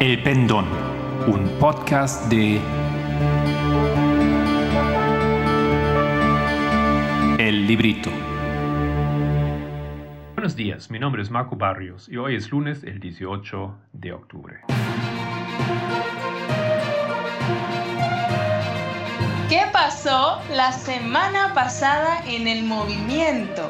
El Pendón, un podcast de El Librito. Buenos días, mi nombre es Marco Barrios y hoy es lunes el 18 de octubre. ¿Qué pasó la semana pasada en el movimiento?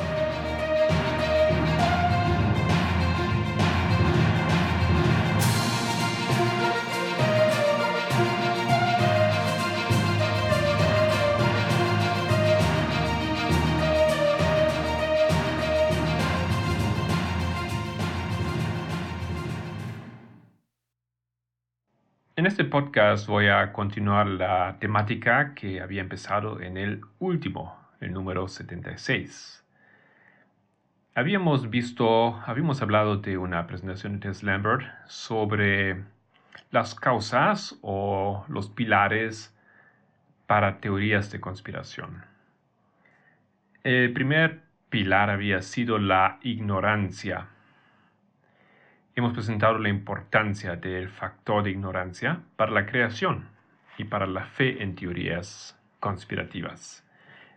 Podcast voy a continuar la temática que había empezado en el último, el número 76. Habíamos visto, habíamos hablado de una presentación de Tess Lambert sobre las causas o los pilares para teorías de conspiración. El primer pilar había sido la ignorancia hemos presentado la importancia del factor de ignorancia para la creación y para la fe en teorías conspirativas.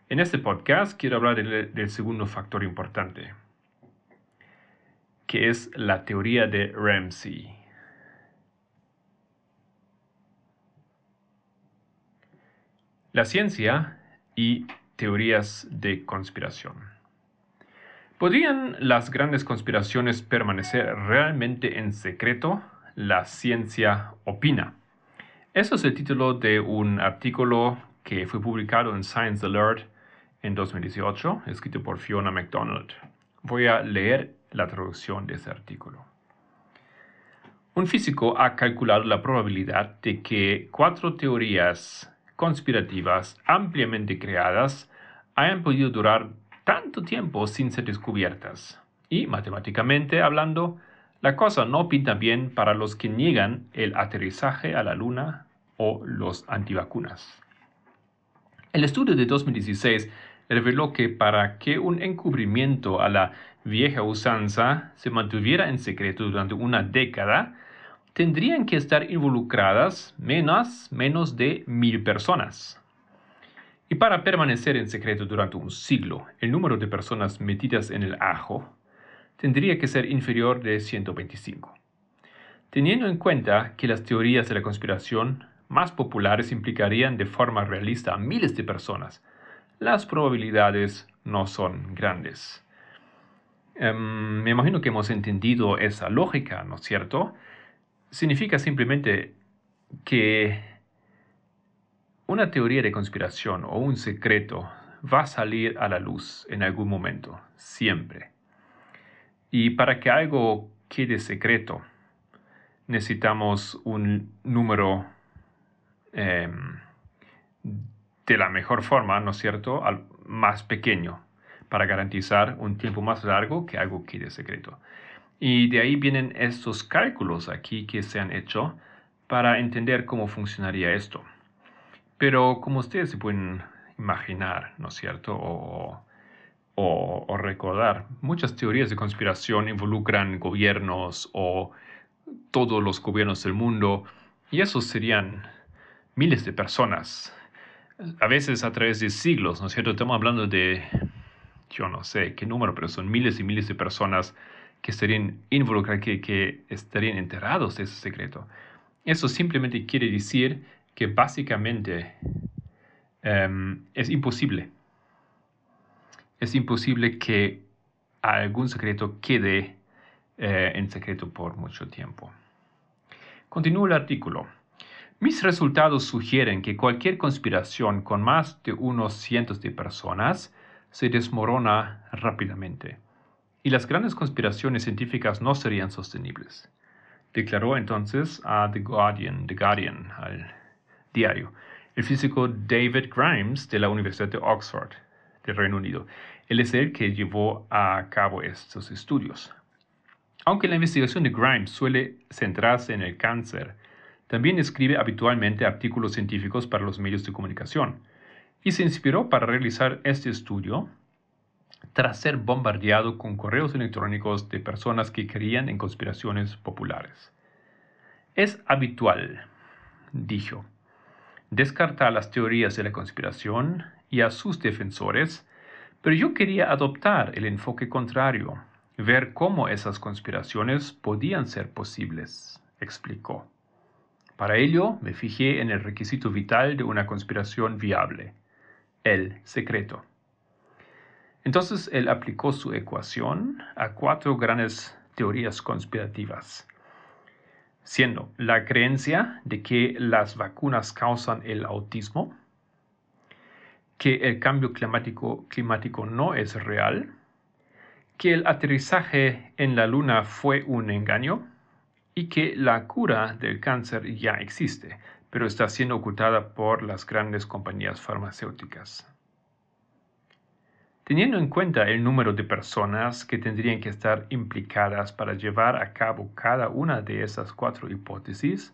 En este podcast quiero hablar del, segundo factor importante, que es la teoría de Ramsey. La ciencia y teorías de conspiración. ¿Podrían las grandes conspiraciones permanecer realmente en secreto? La ciencia opina. Eso es el título de un artículo que fue publicado en Science Alert en 2018, escrito por Fiona MacDonald. Voy a leer la traducción de ese artículo. Un físico ha calculado la probabilidad de que cuatro teorías conspirativas ampliamente creadas hayan podido durar tanto tiempo sin ser descubiertas. Y matemáticamente hablando, la cosa no pinta bien para los que niegan el aterrizaje a la Luna o los antivacunas. El estudio de 2016 reveló que para que un encubrimiento a la vieja usanza se mantuviera en secreto durante una década, tendrían que estar involucradas menos, menos de mil personas. Y para permanecer en secreto durante un siglo, el número de personas metidas en el ajo tendría que ser inferior de 125. Teniendo en cuenta que las teorías de la conspiración más populares implicarían de forma realista a miles de personas, las probabilidades no son grandes. Em, me imagino que hemos entendido esa lógica, ¿no es cierto? Significa simplemente que una teoría de conspiración o un secreto va a salir a la luz en algún momento, siempre. Y para que algo quede secreto, necesitamos un número em, de la mejor forma, ¿no es cierto?, al más pequeño, para garantizar un tiempo más largo que algo quede secreto. Y de ahí vienen estos cálculos aquí que se han hecho para entender cómo funcionaría esto. Pero como ustedes se pueden imaginar, ¿no es cierto? O, recordar, muchas teorías de conspiración involucran gobiernos o todos los gobiernos del mundo, y esos serían miles de personas, a veces a través de siglos, ¿no es cierto? Estamos hablando de, yo no sé qué número, pero son miles y miles de personas que estarían involucradas, que, que estarían enterados de ese secreto. Eso simplemente quiere decir que básicamente em, es imposible. Es imposible que algún secreto quede eh, en secreto por mucho tiempo. Continúa el artículo. Mis resultados sugieren que cualquier conspiración con más de unos cientos de personas se desmorona rápidamente y las grandes conspiraciones científicas no serían sostenibles. Declaró entonces a The Guardian, The Guardian al diario. El físico David Grimes de la Universidad de Oxford, del Reino Unido. Él es el que llevó a cabo estos estudios. Aunque la investigación de Grimes suele centrarse en el cáncer, también escribe habitualmente artículos científicos para los medios de comunicación y se inspiró para realizar este estudio tras ser bombardeado con correos electrónicos de personas que creían en conspiraciones populares. Es habitual, dijo, descartar las teorías de la conspiración y a sus defensores, pero yo quería adoptar el enfoque contrario, ver cómo esas conspiraciones podían ser posibles, explicó. Para ello me fijé en el requisito vital de una conspiración viable, el secreto. Entonces él aplicó su ecuación a cuatro grandes teorías conspirativas, siendo la creencia de que las vacunas causan el autismo, que el cambio climático, no es real, que el aterrizaje en la Luna fue un engaño y que la cura del cáncer ya existe, pero está siendo ocultada por las grandes compañías farmacéuticas. Teniendo en cuenta el número de personas que tendrían que estar implicadas para llevar a cabo cada una de esas cuatro hipótesis,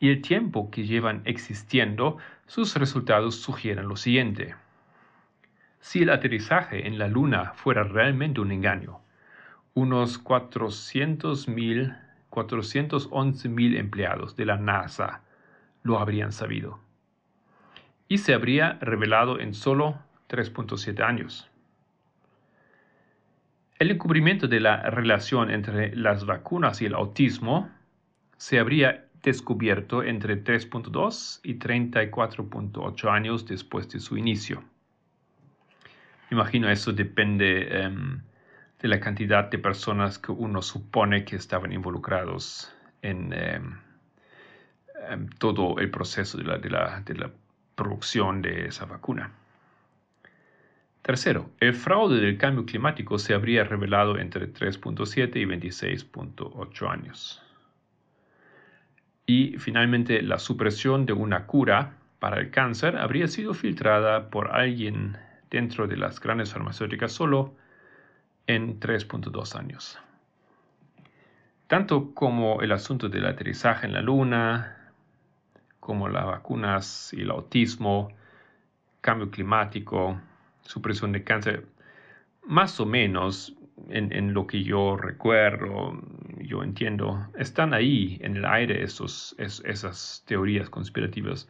y el tiempo que llevan existiendo, sus resultados sugieren lo siguiente. Si el aterrizaje en la Luna fuera realmente un engaño, unos 400.000, 411.000 empleados de la NASA lo habrían sabido. Y se habría revelado en solo 3.7 años. El encubrimiento de la relación entre las vacunas y el autismo se habría descubierto entre 3.2 y 34.8 años después de su inicio. Imagino eso depende em, de la cantidad de personas que uno supone que estaban involucrados en em, em, todo el proceso de la producción de esa vacuna. Tercero, el fraude del cambio climático se habría revelado entre 3.7 y 26.8 años. Y finalmente, la supresión de una cura para el cáncer habría sido filtrada por alguien dentro de las grandes farmacéuticas solo en 3.2 años. Tanto como el asunto del aterrizaje en la Luna, como las vacunas y el autismo, cambio climático, supresión de cáncer, más o menos en, lo que yo recuerdo, yo entiendo, están ahí en el aire esos, esas teorías conspirativas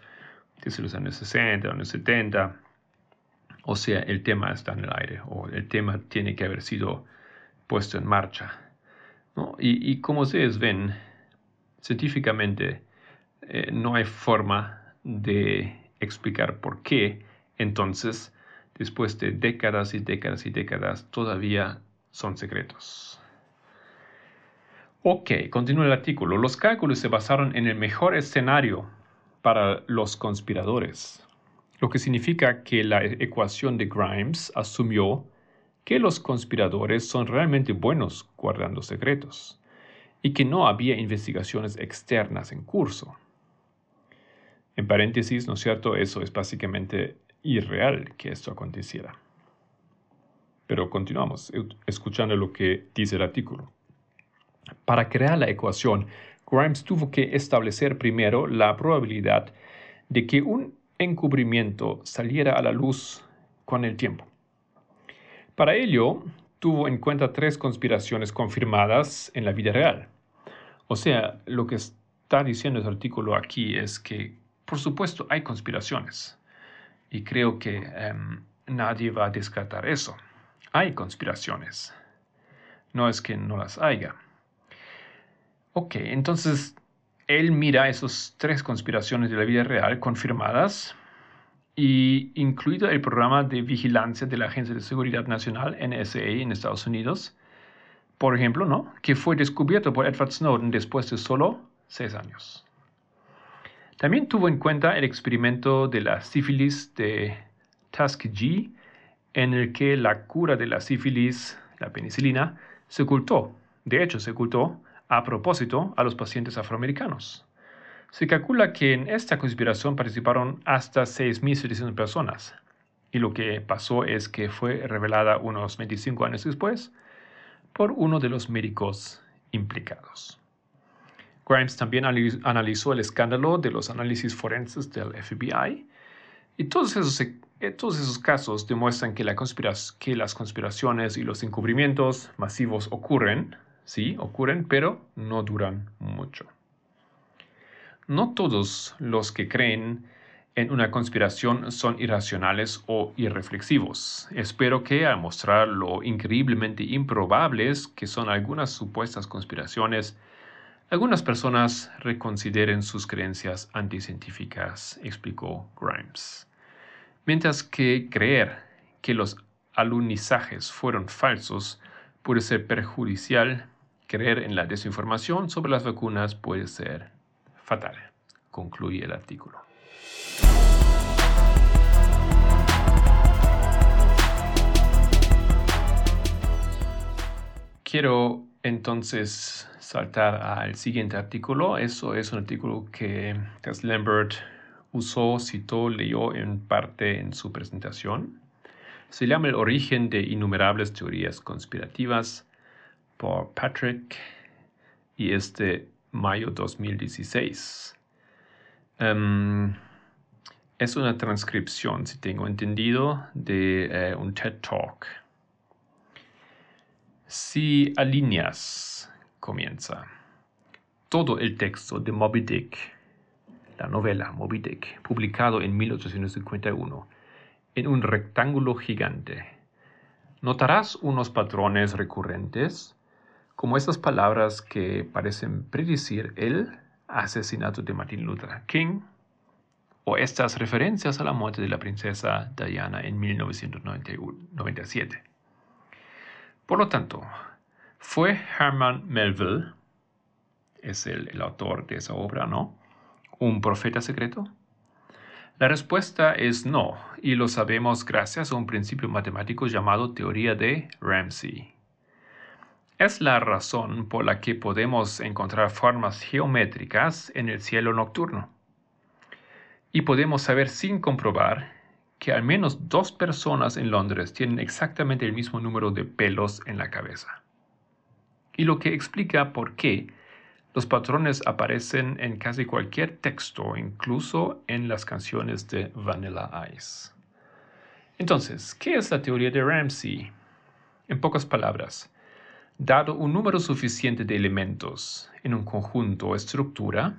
desde los años 60, años 70. O sea, el tema está en el aire o el tema tiene que haber sido puesto en marcha. Y, y, como ustedes ven, científicamente eh, no hay forma de explicar por qué entonces después de décadas y décadas y décadas, todavía son secretos. Ok, continúa el artículo. Los cálculos se basaron en el mejor escenario para los conspiradores, lo que significa que la ecuación de Grimes asumió que los conspiradores son realmente buenos guardando secretos y que no había investigaciones externas en curso. En paréntesis, ¿no es cierto? Eso es básicamente irreal que esto aconteciera. Pero continuamos escuchando lo que dice el artículo. Para crear la ecuación, Grimes tuvo que establecer primero la probabilidad de que un encubrimiento saliera a la luz con el tiempo. Para ello, tuvo en cuenta tres conspiraciones confirmadas en la vida real. O sea, lo que está diciendo el artículo aquí es que, por supuesto, hay conspiraciones. Y creo que em, nadie va a descartar eso. Hay conspiraciones. No es que no las haya. Ok, entonces él mira esas tres conspiraciones de la vida real confirmadas y incluido el programa de vigilancia de la Agencia de Seguridad Nacional, NSA, en Estados Unidos, por ejemplo, ¿no? que fue descubierto por Edward Snowden después de solo seis años. También tuvo en cuenta el experimento de la sífilis de Tuskegee, en el que la cura de la sífilis, la penicilina, se ocultó. De hecho, se ocultó a propósito a los pacientes afroamericanos. Se calcula que en esta conspiración participaron hasta 6.700 personas. Y lo que pasó es que fue revelada unos 25 años después por uno de los médicos implicados. Grimes también analizó el escándalo de los análisis forenses del FBI y todos esos, eh, todos esos casos demuestran que, que las conspiraciones y los encubrimientos masivos ocurren, sí, ocurren, pero no duran mucho. no todos los que creen en una conspiración son irracionales o irreflexivos. Espero que al mostrar lo increíblemente improbables que son algunas supuestas conspiraciones, algunas personas reconsideren sus creencias anticientíficas, explicó Grimes. Mientras que creer que los alunizajes fueron falsos puede ser perjudicial, creer en la desinformación sobre las vacunas puede ser fatal, concluye el artículo. Quiero entonces saltar al siguiente artículo. Eso es un artículo que Tess Lambert usó, citó, leyó en parte en su presentación. Se llama El origen de innumerables teorías conspirativas por Patrick y es de mayo 2016. Em, es una transcripción, si tengo entendido, de eh, un TED Talk si alineas, comienza, todo el texto de Moby Dick, la novela Moby Dick, publicado en 1851, en un rectángulo gigante, notarás unos patrones recurrentes, como estas palabras que parecen predecir el asesinato de Martin Luther King, o estas referencias a la muerte de la princesa Diana en 1997. Por lo tanto, ¿fue Herman Melville, es el, autor de esa obra, ¿no? ¿Un profeta secreto? La respuesta es no, y lo sabemos gracias a un principio matemático llamado teoría de Ramsey. Es la razón por la que podemos encontrar formas geométricas en el cielo nocturno. Y podemos saber sin comprobar que al menos dos personas en Londres tienen exactamente el mismo número de pelos en la cabeza. Y lo que explica por qué los patrones aparecen en casi cualquier texto, incluso en las canciones de Vanilla Ice. Entonces, ¿qué es la teoría de Ramsey? En pocas palabras, dado un número suficiente de elementos en un conjunto o estructura,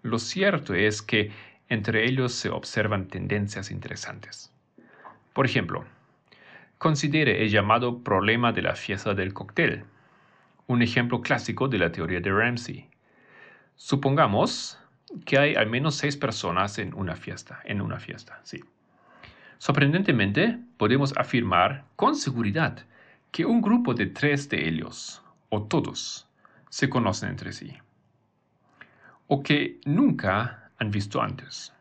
lo cierto es que entre ellos se observan tendencias interesantes. Por ejemplo, considere el llamado problema de la fiesta del cóctel, un ejemplo clásico de la teoría de Ramsey. Supongamos que hay al menos seis personas en una fiesta, en una fiesta, sí. Sorprendentemente, podemos afirmar con seguridad que un grupo de tres de ellos, o todos, se conocen entre sí. O que nunca han visto antes,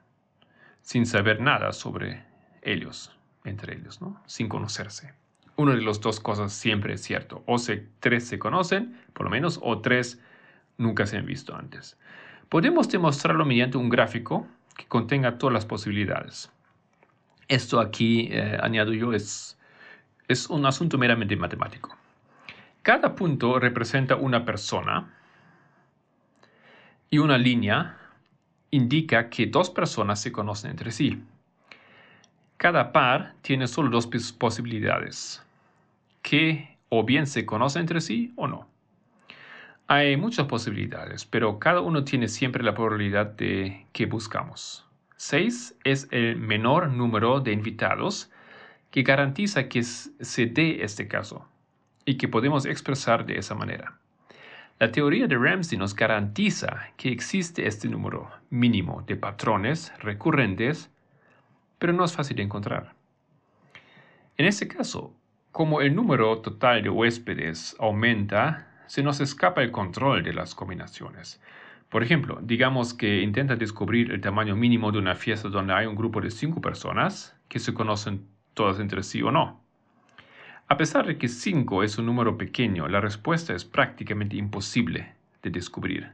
sin saber nada sobre ellos, entre ellos, ¿no? sin conocerse. Una de las dos cosas siempre es cierto. O se, tres se conocen, por lo menos, o tres nunca se han visto antes. Podemos demostrarlo mediante un gráfico que contenga todas las posibilidades. Esto aquí, eh, añado yo, es, es un asunto meramente matemático. Cada punto representa una persona y una línea indica que dos personas se conocen entre sí. Cada par tiene solo dos posibilidades, que o bien se conocen entre sí o no. Hay muchas posibilidades, pero cada uno tiene siempre la probabilidad de que buscamos. 6 es el menor número de invitados que garantiza que se dé este caso y que podemos expresar de esa manera. La teoría de Ramsey nos garantiza que existe este número mínimo de patrones recurrentes, pero no es fácil de encontrar. En este caso, como el número total de huéspedes aumenta, se nos escapa el control de las combinaciones. Por ejemplo, digamos que intenta descubrir el tamaño mínimo de una fiesta donde hay un grupo de cinco personas que se conocen todas entre sí o no. A pesar de que 5 es un número pequeño, la respuesta es prácticamente imposible de descubrir,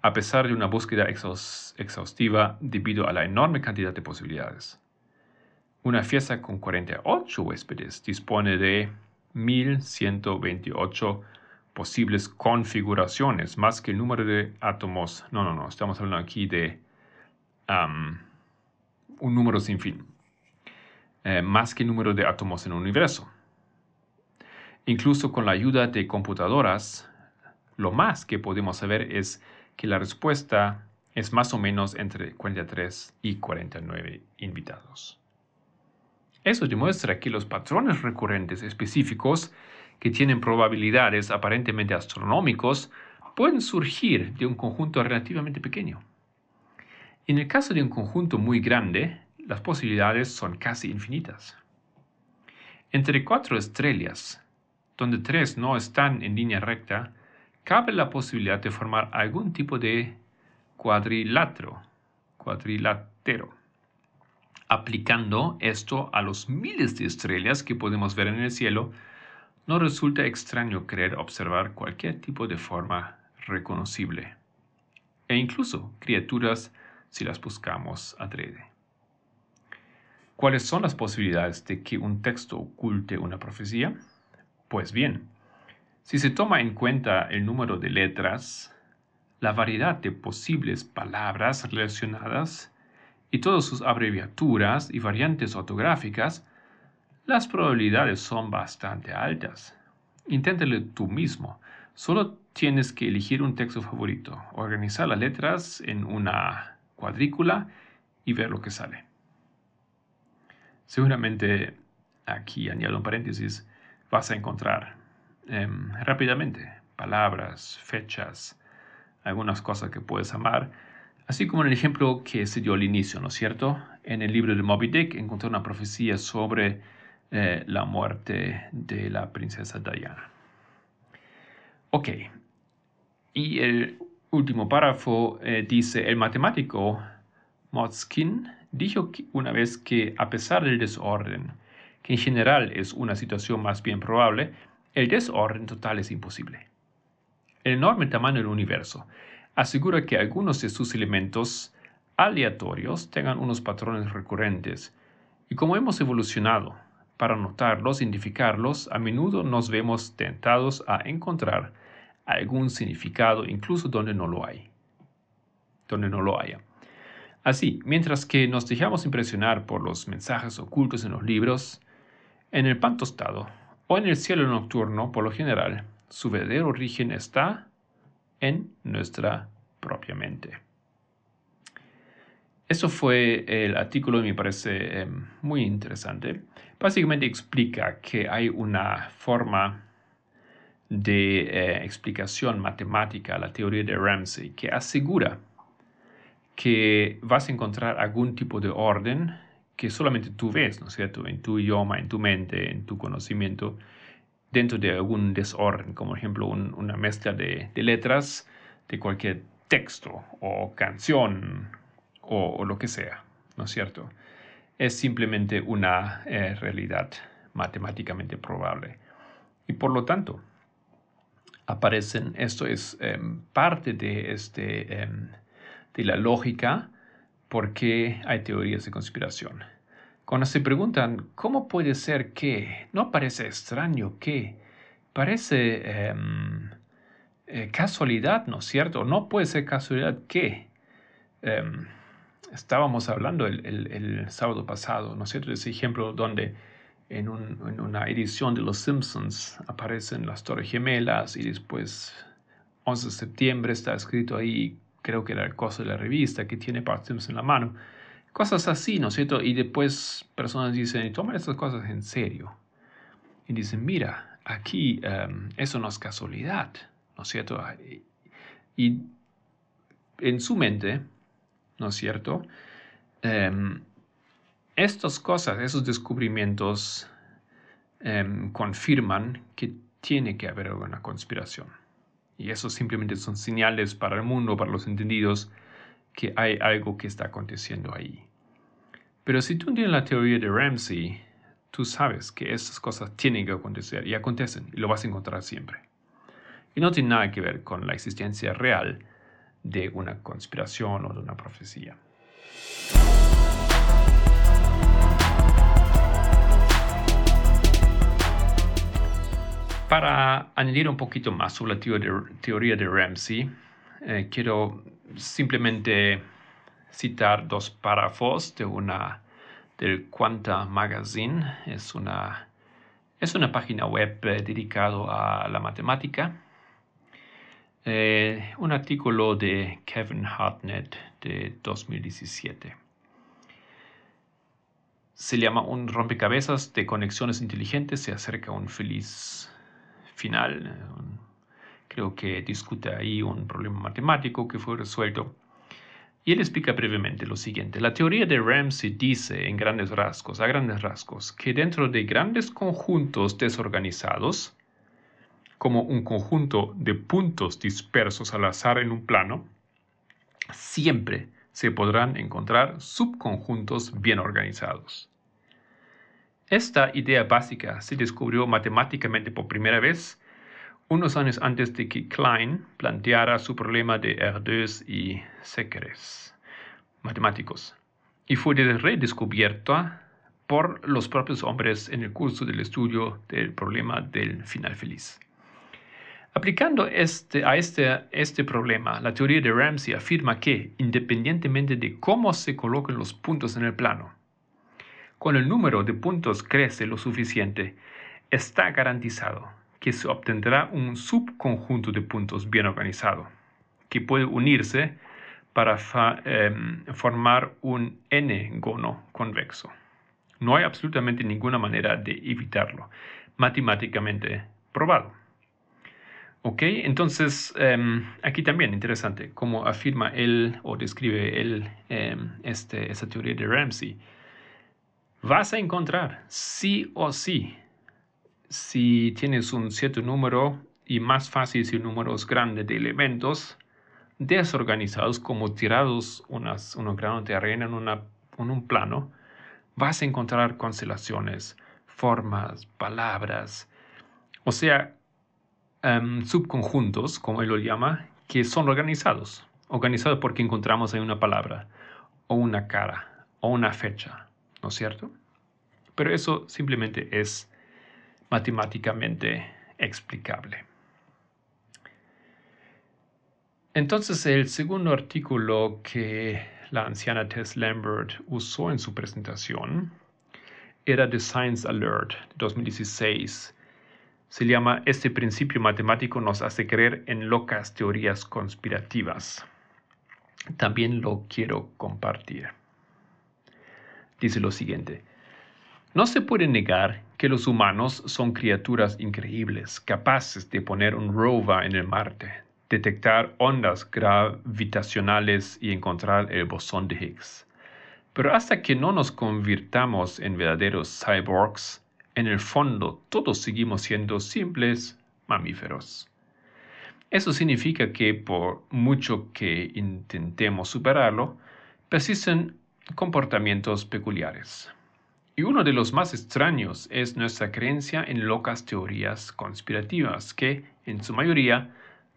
a pesar de una búsqueda exhaustiva debido a la enorme cantidad de posibilidades. Una fiesta con 48 huéspedes dispone de 1128 posibles configuraciones, más que el número de átomos. No, no, no, estamos hablando aquí de un número sin fin, eh, más que el número de átomos en el universo. Incluso con la ayuda de computadoras, lo más que podemos saber es que la respuesta es más o menos entre 43 y 49 invitados. Eso demuestra que los patrones recurrentes específicos que tienen probabilidades aparentemente astronómicos pueden surgir de un conjunto relativamente pequeño. En el caso de un conjunto muy grande, las posibilidades son casi infinitas. Entre cuatro estrellas, donde tres no están en línea recta, cabe la posibilidad de formar algún tipo de cuadrilátero. Aplicando esto a los miles de estrellas que podemos ver en el cielo, no resulta extraño querer observar cualquier tipo de forma reconocible, e incluso criaturas si las buscamos adrede. ¿Cuáles son las posibilidades de que un texto oculte una profecía? Pues bien, si se toma en cuenta el número de letras, la variedad de posibles palabras relacionadas y todas sus abreviaturas y variantes ortográficas, las probabilidades son bastante altas. Inténtalo tú mismo. Solo tienes que elegir un texto favorito, organizar las letras en una cuadrícula y ver lo que sale. Seguramente aquí añado un paréntesis, vas a encontrar em, rápidamente palabras, fechas, algunas cosas que puedes amar, así como en el ejemplo que se dio al inicio, ¿no es cierto? En el libro de Moby Dick encontré una profecía sobre eh, la muerte de la princesa Diana. Ok, y el último párrafo eh, dice, el matemático Motzkin dijo una vez que a pesar del desorden, que en general es una situación más bien probable, el desorden total es imposible. El enorme tamaño del universo asegura que algunos de sus elementos aleatorios tengan unos patrones recurrentes, y como hemos evolucionado para notarlos, identificarlos, a menudo nos vemos tentados a encontrar algún significado incluso donde no lo hay. Donde no lo haya. Así, mientras que nos dejamos impresionar por los mensajes ocultos en los libros, en el pan tostado o en el cielo nocturno, por lo general, su verdadero origen está en nuestra propia mente. Eso fue el artículo y me parece em, muy interesante. Básicamente explica que hay una forma de eh, explicación matemática la teoría de Ramsey que asegura que vas a encontrar algún tipo de orden que solamente tú ves, ¿no es cierto?, en tu idioma, en tu mente, en tu conocimiento, dentro de algún desorden, como ejemplo una mezcla de, letras de cualquier texto o canción o, lo que sea, ¿no es cierto? Es simplemente una eh, realidad matemáticamente probable. Y por lo tanto, aparecen, esto es em, parte de, este, em, de la lógica por qué hay teorías de conspiración. Cuando se preguntan, ¿cómo puede ser que? No parece extraño que, parece em, eh, casualidad, ¿no es cierto? No puede ser casualidad que. Em, estábamos hablando el, sábado pasado, ¿no es cierto? Ese ejemplo donde en, en, una edición de Los Simpsons aparecen las Torres Gemelas y después 11 de septiembre está escrito ahí creo que era el costo de la revista que tiene Bart en la mano. Cosas así, ¿no es cierto? Y después personas dicen, toman estas cosas en serio. Y dicen, mira, aquí em, eso no es casualidad, ¿no es cierto? Y en su mente, ¿no es cierto? Em, estas cosas, esos descubrimientos em, confirman que tiene que haber una conspiración. Y eso simplemente son señales para el mundo, para los entendidos, que hay algo que está aconteciendo ahí. Pero si tú entiendes la teoría de Ramsey, tú sabes que esas cosas tienen que acontecer y acontecen y lo vas a encontrar siempre. Y no tiene nada que ver con la existencia real de una conspiración o de una profecía. Para añadir un poquito más sobre la teoría de, Ramsey, eh, quiero simplemente citar dos párrafos de una del Quanta Magazine. Es una, es una página web eh, dedicada a la matemática. eh, un artículo de Kevin Hartnett de 2017. Se llama Un rompecabezas de conexiones inteligentes, se acerca un feliz final. Creo que discute ahí un problema matemático que fue resuelto. Y él explica brevemente lo siguiente. La teoría de Ramsey dice en grandes rasgos, a grandes rasgos, que dentro de grandes conjuntos desorganizados, como un conjunto de puntos dispersos al azar en un plano, siempre se podrán encontrar subconjuntos bien organizados. Esta idea básica se descubrió matemáticamente por primera vez unos años antes de que Klein planteara su problema de R2 y Sekeres, matemáticos, y fue redescubierta por los propios hombres en el curso del estudio del problema del final feliz. Aplicando este, a este, este problema, la teoría de Ramsey afirma que, independientemente de cómo se coloquen los puntos en el plano, cuando el número de puntos crece lo suficiente, está garantizado que se obtendrá un subconjunto de puntos bien organizado, que puede unirse para em, formar un n-gono convexo. No hay absolutamente ninguna manera de evitarlo, matemáticamente probado. Ok, entonces em, aquí también interesante cómo afirma él o describe él em, este, esa teoría de Ramsey. Vas a encontrar sí o sí si tienes un cierto número y más fácil si el número es grande de elementos desorganizados como tirados unas, unos granos de arena en, una, en un plano, vas a encontrar constelaciones, formas, palabras, o sea, em, subconjuntos, como él lo llama, que son organizados. Organizados porque encontramos ahí una palabra, o una cara, o una fecha, ¿no es cierto? Pero eso simplemente es matemáticamente explicable. Entonces, el segundo artículo que la anciana Tess Lambert usó en su presentación era The Science Alert 2016. Se llama Este principio matemático nos hace creer en locas teorías conspirativas. También lo quiero compartir. Dice lo siguiente. No se puede negar que los humanos son criaturas increíbles, capaces de poner un rover en el Marte, detectar ondas gravitacionales y encontrar el bosón de Higgs. Pero hasta que no nos convirtamos en verdaderos cyborgs, en el fondo todos seguimos siendo simples mamíferos. Eso significa que por mucho que intentemos superarlo, persisten comportamientos peculiares. Y uno de los más extraños es nuestra creencia en locas teorías conspirativas que, en su mayoría,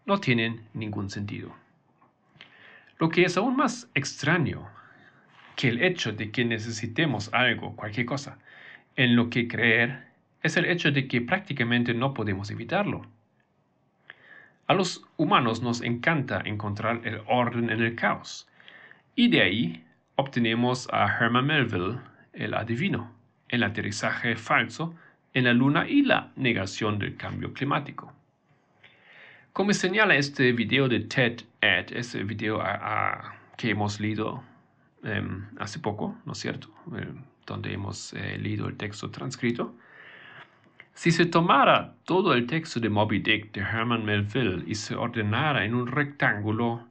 no tienen ningún sentido. Lo que es aún más extraño que el hecho de que necesitemos algo, cualquier cosa, en lo que creer, es el hecho de que prácticamente no podemos evitarlo. A los humanos nos encanta encontrar el orden en el caos, y de ahí obtenemos a Herman Melville el adivino, el aterrizaje falso en la Luna y la negación del cambio climático. Como señala este video de TED Ed, ese video que hemos leído em, hace poco, ¿no es cierto? Eh, donde hemos eh, leído el texto transcrito. Si se tomara todo el texto de Moby Dick de Herman Melville y se ordenara en un rectángulo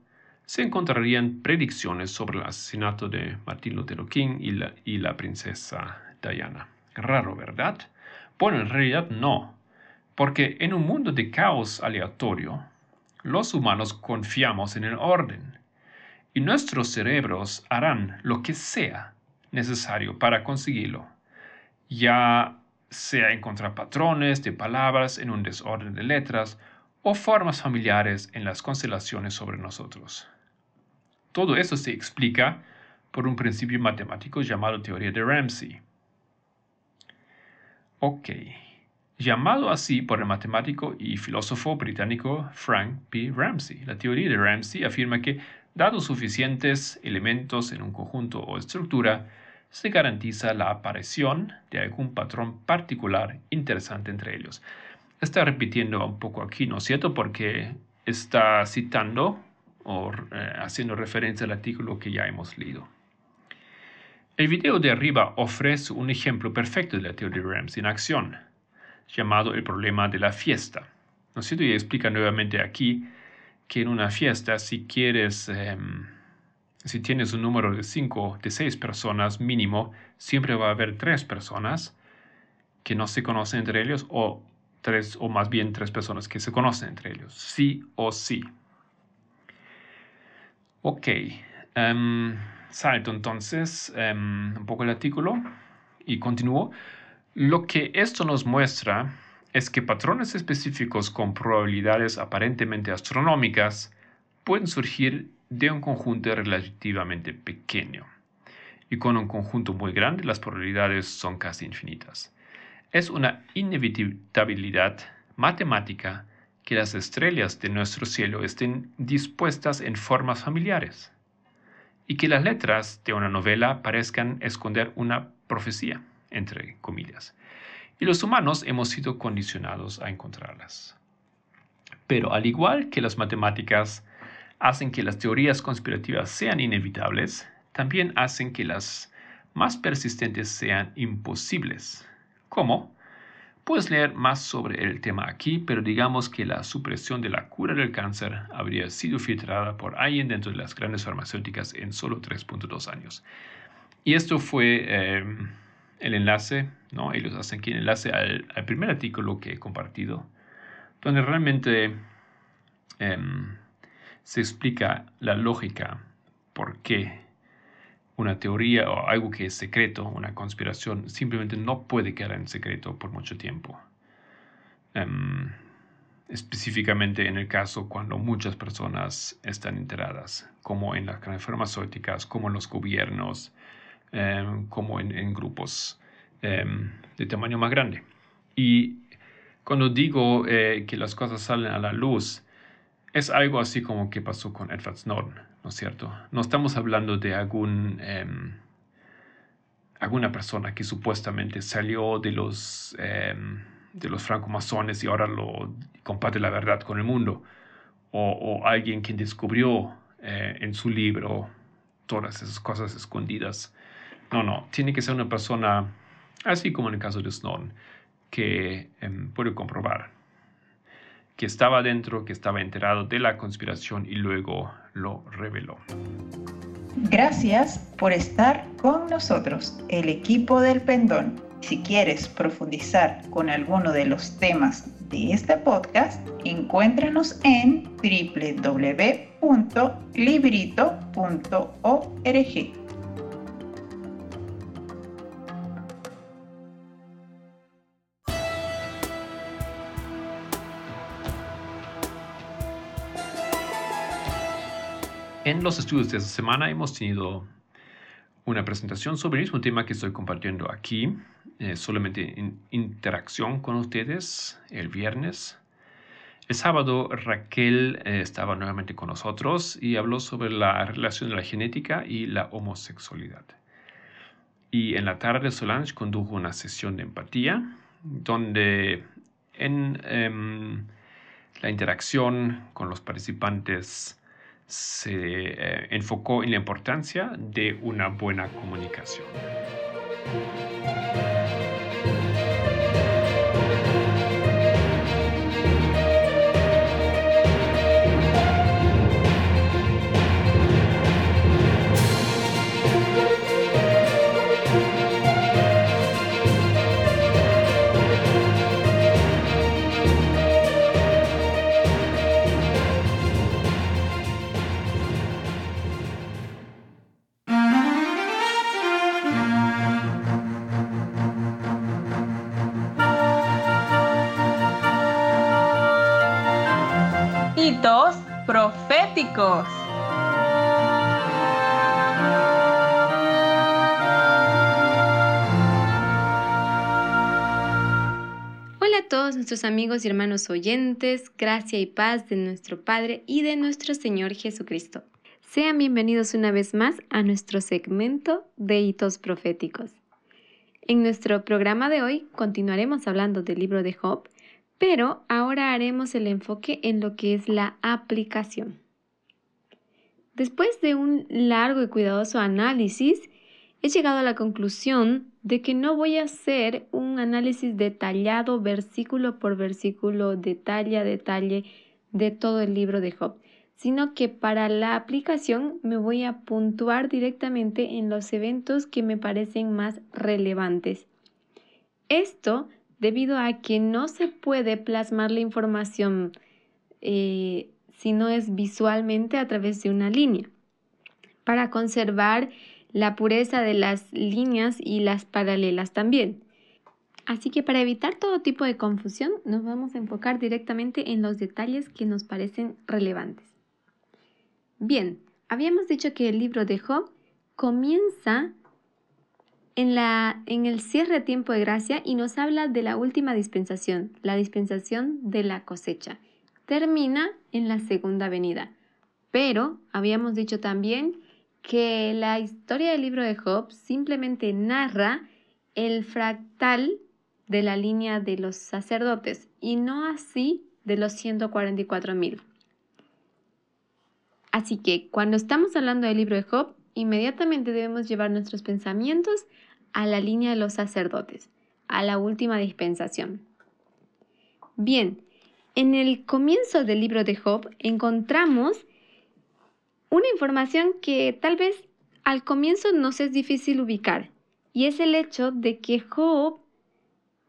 se encontrarían predicciones sobre el asesinato de Martin Luther King y la, y la princesa Diana. Raro, ¿verdad? Bueno, en realidad no, porque en un mundo de caos aleatorio, los humanos confiamos en el orden y nuestros cerebros harán lo que sea necesario para conseguirlo, ya sea encontrar patrones de palabras en un desorden de letras o formas familiares en las constelaciones sobre nosotros. Todo eso se explica por un principio matemático llamado teoría de Ramsey. Ok, llamado así por el matemático y filósofo británico Frank P. Ramsey. La teoría de Ramsey afirma que, dados suficientes elementos en un conjunto o estructura, se garantiza la aparición de algún patrón particular interesante entre ellos. Está repitiendo un poco aquí, ¿no es cierto? Porque está citando o eh, haciendo referencia al artículo que ya hemos leído. El video de arriba ofrece un ejemplo perfecto de la teoría de Ramsey en acción, llamado el problema de la fiesta. ¿No es cierto? Y explica nuevamente aquí que en una fiesta, si quieres, em, si tienes un número de cinco, de seis personas mínimo, siempre va a haber tres personas que no se conocen entre ellos o tres, o más bien tres personas que se conocen entre ellos, sí o sí. Ok, em, salto entonces em, un poco el artículo y continúo. Lo que esto nos muestra es que patrones específicos con probabilidades aparentemente astronómicas pueden surgir de un conjunto relativamente pequeño. Y con un conjunto muy grande las probabilidades son casi infinitas. Es una inevitabilidad matemática que las estrellas de nuestro cielo estén dispuestas en formas familiares y que las letras de una novela parezcan esconder una profecía, entre comillas. Y los humanos hemos sido condicionados a encontrarlas. Pero al igual que las matemáticas hacen que las teorías conspirativas sean inevitables, también hacen que las más persistentes sean imposibles. ¿Cómo? Puedes leer más sobre el tema aquí, pero digamos que la supresión de la cura del cáncer habría sido filtrada por alguien dentro de las grandes farmacéuticas en solo 3.2 años. Y esto fue em, el enlace, ¿no? Ellos hacen aquí el enlace al, primer artículo que he compartido, donde realmente em, se explica la lógica por qué una teoría o algo que es secreto, una conspiración, simplemente no puede quedar en secreto por mucho tiempo. Em, específicamente en el caso cuando muchas personas están enteradas, como en las farmacéuticas, como en los gobiernos, em, como en, grupos em, de tamaño más grande. Y cuando digo eh, que las cosas salen a la luz, es algo así como que pasó con Edward Snowden ¿no es cierto? No estamos hablando de algún, em, alguna persona que supuestamente salió de los, em, de los francomasones y ahora lo comparte la verdad con el mundo, o, alguien que descubrió eh, en su libro todas esas cosas escondidas. No, no, tiene que ser una persona, así como en el caso de Snowden, que em, puede comprobar que estaba dentro, que estaba enterado de la conspiración y luego lo reveló. Gracias por estar con nosotros, el equipo del Pendón. Si quieres profundizar con alguno de los temas de este podcast, encuéntranos en www.librito.org. En los estudios de esta semana hemos tenido una presentación sobre el mismo tema que estoy compartiendo aquí, eh, solamente en interacción con ustedes el viernes. El sábado Raquel eh, estaba nuevamente con nosotros y habló sobre la relación de la genética y la homosexualidad. Y en la tarde Solange condujo una sesión de empatía donde en em, la interacción con los participantes se eh, enfocó en la importancia de una buena comunicación. Proféticos. Hola a todos nuestros amigos y hermanos oyentes, gracia y paz de nuestro Padre y de nuestro Señor Jesucristo. Sean bienvenidos una vez más a nuestro segmento de hitos proféticos. En nuestro programa de hoy continuaremos hablando del libro de Job, Pero ahora haremos el enfoque en lo que es la aplicación. Después de un largo y cuidadoso análisis, he llegado a la conclusión de que no voy a hacer un análisis detallado versículo por versículo, detalle a detalle de todo el libro de Job, sino que para la aplicación me voy a puntuar directamente en los eventos que me parecen más relevantes. Esto debido a que no se puede plasmar la información eh, si no es visualmente a través de una línea. Para conservar la pureza de las líneas y las paralelas también. Así que para evitar todo tipo de confusión nos vamos a enfocar directamente en los detalles que nos parecen relevantes. Bien, habíamos dicho que el libro de Job comienza en, el cierre tiempo de gracia y nos habla de la última dispensación, la dispensación de la cosecha. Termina en la segunda venida. Pero habíamos dicho también que la historia del libro de Job simplemente narra el fractal de la línea de los sacerdotes y no así de los 144 mil. Así que cuando estamos hablando del libro de Job, inmediatamente debemos llevar nuestros pensamientos a la línea de los sacerdotes, a la última dispensación. Bien, en el comienzo del libro de Job encontramos una información que tal vez al comienzo nos es difícil ubicar, y es el hecho de que Job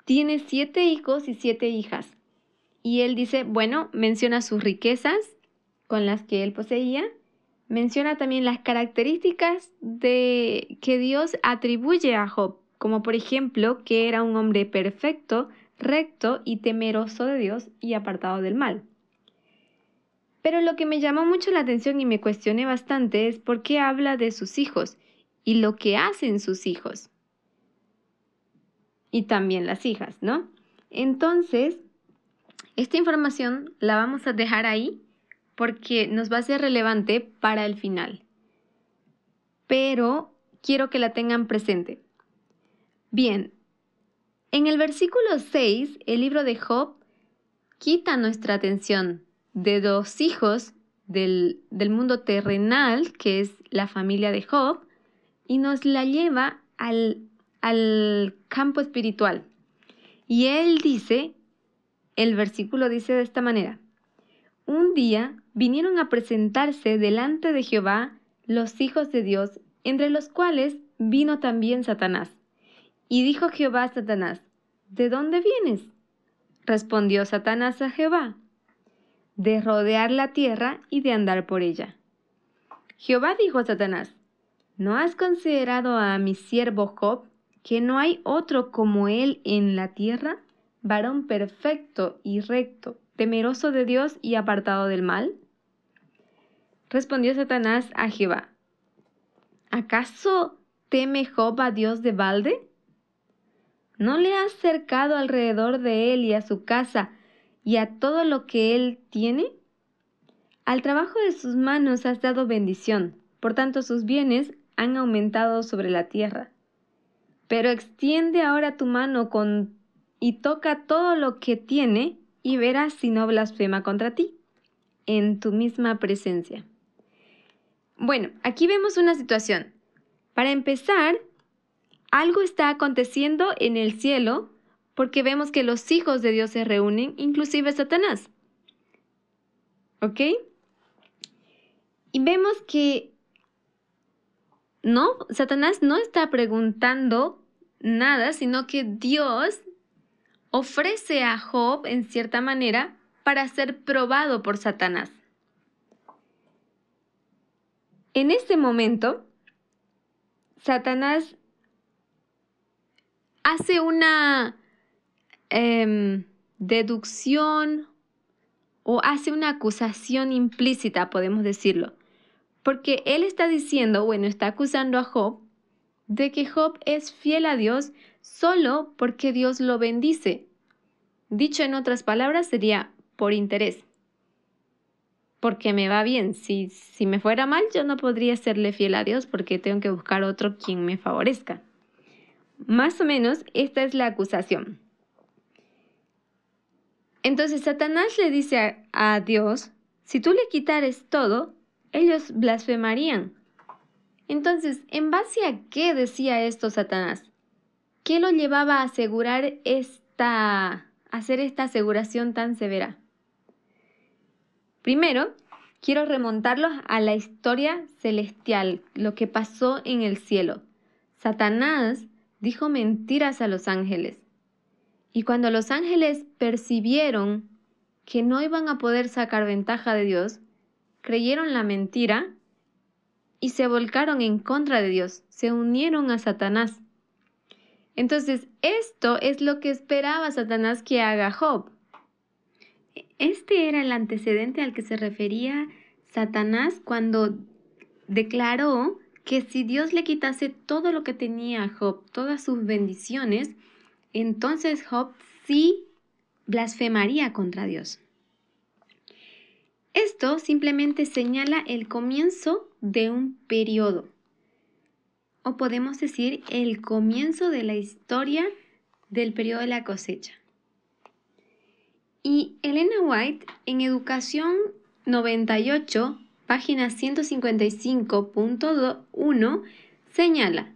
tiene siete hijos y siete hijas. Y él dice, bueno, menciona sus riquezas con las que él poseía, menciona también las características de que Dios atribuye a Job, como por ejemplo que era un hombre perfecto, recto y temeroso de Dios y apartado del mal. Pero lo que me llamó mucho la atención y me cuestioné bastante es por qué habla de sus hijos y lo que hacen sus hijos. Y también las hijas, ¿no? Entonces, esta información la vamos a dejar ahí porque nos va a ser relevante para el final. Pero quiero que la tengan presente. Bien, en el versículo 6, el libro de Job quita nuestra atención de dos hijos del, mundo terrenal, que es la familia de Job, y nos la lleva al, al campo espiritual. Y él dice, el versículo dice de esta manera, un día vinieron a presentarse delante de Jehová los hijos de Dios, entre los cuales vino también Satanás. Y dijo Jehová a Satanás, ¿De dónde vienes? Respondió Satanás a Jehová, de rodear la tierra y de andar por ella. Jehová dijo a Satanás, ¿no has considerado a mi siervo Job, que no hay otro como él en la tierra, varón perfecto y recto, temeroso de Dios y apartado del mal? Respondió Satanás a Jehová, ¿acaso teme Job a Dios de balde? ¿No le has cercado alrededor de él y a su casa y a todo lo que él tiene? Al trabajo de sus manos has dado bendición, por tanto sus bienes han aumentado sobre la tierra. Pero extiende ahora tu mano con y toca todo lo que tiene y verás si no blasfema contra ti en tu misma presencia. Bueno, aquí vemos una situación. Para empezar, algo está aconteciendo en el cielo porque vemos que los hijos de Dios se reúnen, inclusive Satanás. ¿Ok? Y vemos que no, Satanás no está preguntando nada, sino que Dios ofrece a Job en cierta manera para ser probado por Satanás. En este momento, Satanás hace una Em, deducción o hace una acusación implícita, podemos decirlo. Porque él está diciendo, bueno, está acusando a Job de que Job es fiel a Dios solo porque Dios lo bendice. Dicho en otras palabras, sería por interés. Porque me va bien. Si, si me fuera mal, yo no podría serle fiel a Dios porque tengo que buscar otro quien me favorezca. Más o menos, esta es la acusación. Entonces Satanás le dice a, a Dios, si tú le quitares todo, ellos blasfemarían. Entonces, ¿en base a qué decía esto Satanás? ¿Qué lo llevaba a asegurar esta, hacer esta aseguración tan severa? Primero, quiero remontarlos a la historia celestial, lo que pasó en el cielo. Satanás dijo mentiras a los ángeles. Y cuando los ángeles percibieron que no iban a poder sacar ventaja de Dios, creyeron la mentira y se volcaron en contra de Dios, se unieron a Satanás. Entonces, esto es lo que esperaba Satanás que haga Job. Este era el antecedente al que se refería Satanás cuando declaró que si Dios le quitase todo lo que tenía a Job, todas sus bendiciones, entonces Job sí blasfemaría contra Dios. Esto simplemente señala el comienzo de un periodo, o podemos decir el comienzo de la historia del periodo de la cosecha. Y Elena White en Educación 98, página 155.1, señala,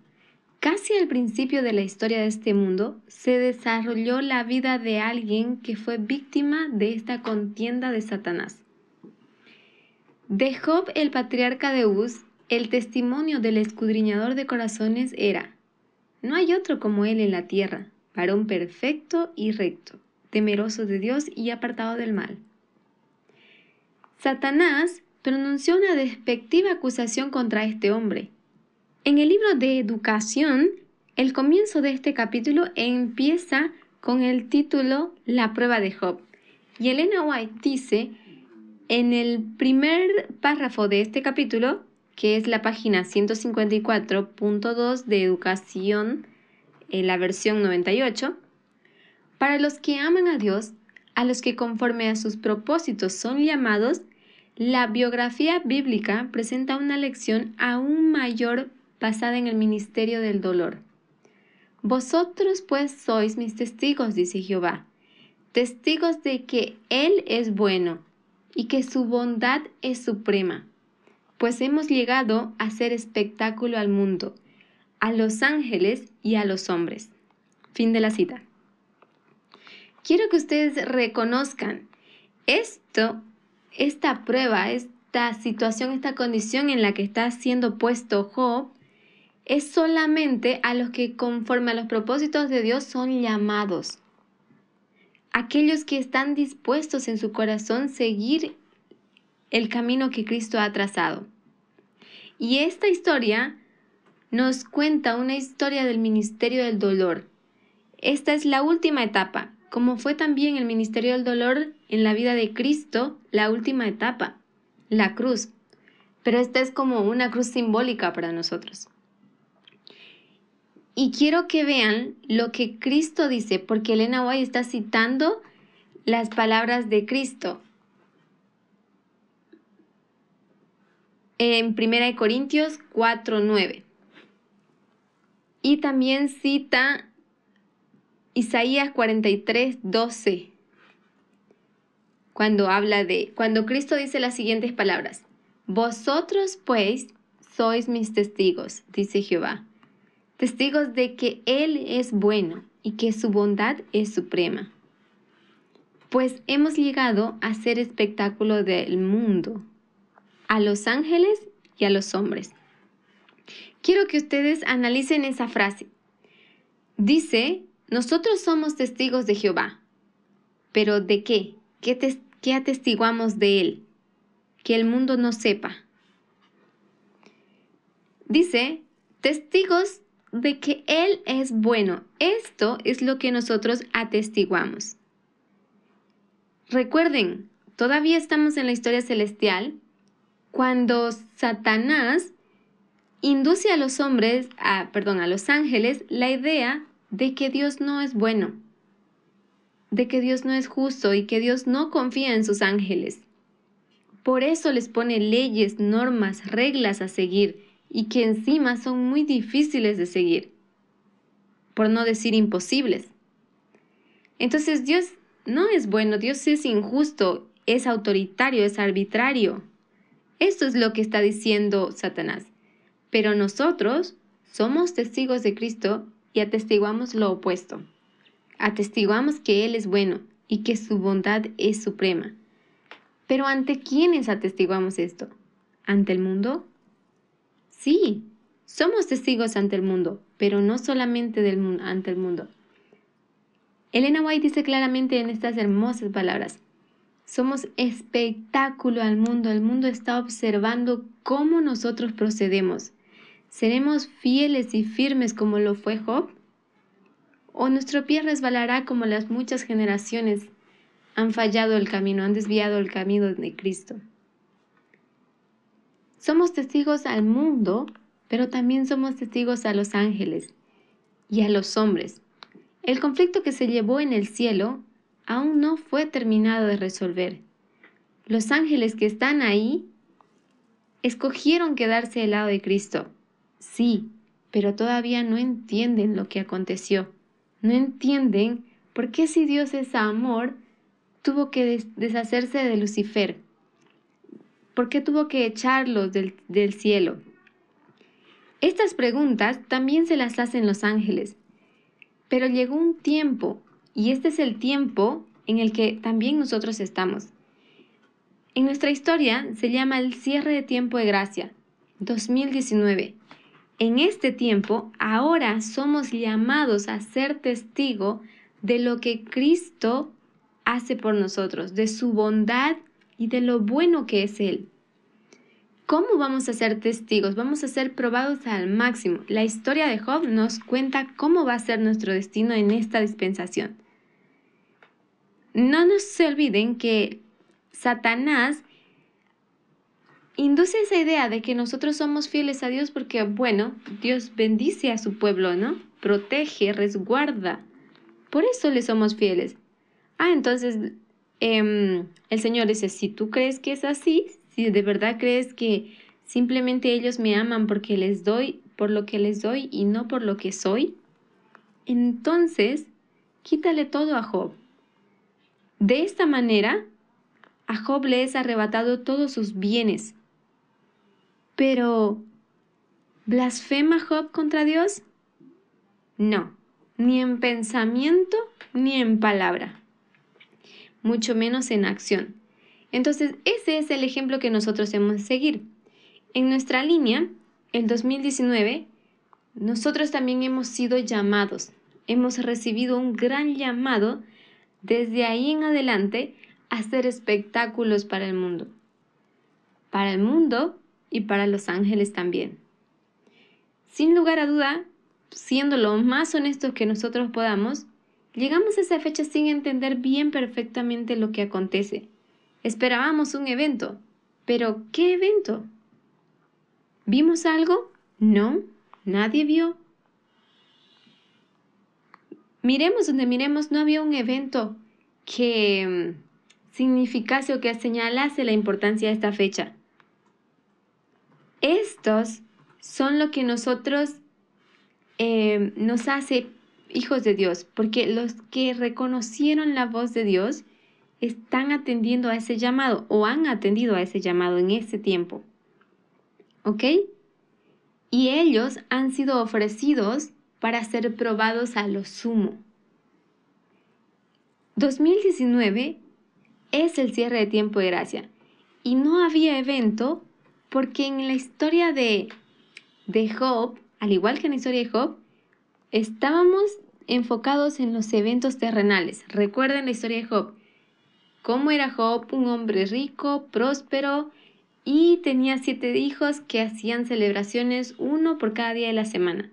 casi al principio de la historia de este mundo se desarrolló la vida de alguien que fue víctima de esta contienda de Satanás. De Job el patriarca de Uz, el testimonio del escudriñador de corazones era, no hay otro como él en la tierra, varón perfecto y recto, temeroso de Dios y apartado del mal. Satanás pronunció una despectiva acusación contra este hombre. En el libro de Educación, el comienzo de este capítulo empieza con el título La prueba de Job. Y Elena White dice en el primer párrafo de este capítulo, que es la página 154.2 de Educación, en la versión 98, para los que aman a Dios, a los que conforme a sus propósitos son llamados, la biografía bíblica presenta una lección aún mayor basada en el ministerio del dolor. Vosotros pues sois mis testigos, dice Jehová, testigos de que Él es bueno y que su bondad es suprema, pues hemos llegado a hacer espectáculo al mundo, a los ángeles y a los hombres. Fin de la cita. Quiero que ustedes reconozcan esto, esta prueba, esta situación, esta condición en la que está siendo puesto Job, es solamente a los que conforme a los propósitos de Dios son llamados aquellos que están dispuestos en su corazón seguir el camino que Cristo ha trazado. Y esta historia nos cuenta una historia del ministerio del dolor. Esta es la última etapa, como fue también el ministerio del dolor en la vida de Cristo, la última etapa, la cruz. Pero esta es como una cruz simbólica para nosotros. Y quiero que vean lo que Cristo dice, porque Elena White está citando las palabras de Cristo. En 1 Corintios 4:9. Y también cita Isaías 43:12. Cuando habla de, cuando Cristo dice las siguientes palabras: Vosotros pues sois mis testigos, dice Jehová testigos de que Él es bueno y que su bondad es suprema. Pues hemos llegado a ser espectáculo del mundo, a los ángeles y a los hombres. Quiero que ustedes analicen esa frase. Dice, nosotros somos testigos de Jehová. ¿Pero de qué? ¿Qué, atestiguamos de Él? Que el mundo no sepa. Dice, testigos de que Él es bueno. Esto es lo que nosotros atestiguamos. Recuerden, todavía estamos en la historia celestial cuando Satanás induce a los hombres, a, perdón, a los ángeles, la idea de que Dios no es bueno, de que Dios no es justo y que Dios no confía en sus ángeles. Por eso les pone leyes, normas, reglas a seguir y que encima son muy difíciles de seguir, por no decir imposibles. Entonces Dios no es bueno, Dios es injusto, es autoritario, es arbitrario. Esto es lo que está diciendo Satanás. Pero nosotros somos testigos de Cristo y atestiguamos lo opuesto. Atestiguamos que Él es bueno y que su bondad es suprema. Pero ¿ante quiénes atestiguamos esto? ¿Ante el mundo? Sí, somos testigos ante el mundo, pero no solamente del ante el mundo. Elena White dice claramente en estas hermosas palabras, somos espectáculo al mundo, el mundo está observando cómo nosotros procedemos. ¿Seremos fieles y firmes como lo fue Job? ¿O nuestro pie resbalará como las muchas generaciones han fallado el camino, han desviado el camino de Cristo? Somos testigos al mundo, pero también somos testigos a los ángeles y a los hombres. El conflicto que se llevó en el cielo aún no fue terminado de resolver. Los ángeles que están ahí escogieron quedarse al lado de Cristo Sí, pero todavía no entienden lo que aconteció. No entienden por qué si Dios es amor, tuvo que deshacerse de Lucifer. ¿Por qué tuvo que echarlos del, cielo? Estas preguntas también se las hacen los ángeles. Pero llegó un tiempo, y este es el tiempo en el que también nosotros estamos. En nuestra historia se llama el cierre de tiempo de gracia, 2019 en este tiempo, ahora somos llamados a ser testigo de lo que Cristo hace por nosotros, de su bondad y de lo bueno que es Él. ¿Cómo vamos a ser testigos? Vamos a ser probados al máximo. La historia de Job nos cuenta cómo va a ser nuestro destino en esta dispensación. No nos olviden que Satanás induce esa idea de que nosotros somos fieles a Dios porque, bueno, Dios bendice a su pueblo, ¿no? Protege, resguarda. Por eso le somos fieles. Ah, entonces em, el Señor dice, si tú crees que es así, si de verdad crees que simplemente ellos me aman porque les doy por lo que les doy y no por lo que soy, entonces quítale todo a Job. De esta manera, a Job le es arrebatado todos sus bienes, pero, ¿blasfema Job contra Dios? No, ni en pensamiento ni en palabra, mucho menos en acción. Entonces, ese es el ejemplo que nosotros hemos de seguir. En nuestra línea, el 2019, nosotros también hemos sido llamados, hemos recibido un gran llamado desde ahí en adelante a hacer espectáculos para el mundo. Para el mundo y para los ángeles también. Sin lugar a duda, siendo lo más honestos que nosotros podamos, llegamos a esa fecha sin entender bien perfectamente lo que acontece. Esperábamos un evento, pero ¿qué evento? ¿Vimos algo? No, nadie vio. Miremos donde miremos, no había un evento que mm, significase o que señalase la importancia de esta fecha. Estos son lo que nosotros eh, nos hace hijos de Dios, porque los que reconocieron la voz de Dios están atendiendo a ese llamado o han atendido a ese llamado en ese tiempo. ¿Ok? Y ellos han sido ofrecidos para ser probados a lo sumo. 2019 es el cierre de tiempo de gracia y no había evento porque en la historia de, de Job, al igual que en la historia de Job, estábamos enfocados en los eventos terrenales. Recuerden la historia de Job. Cómo era Job, un hombre rico, próspero y tenía siete hijos que hacían celebraciones uno por cada día de la semana.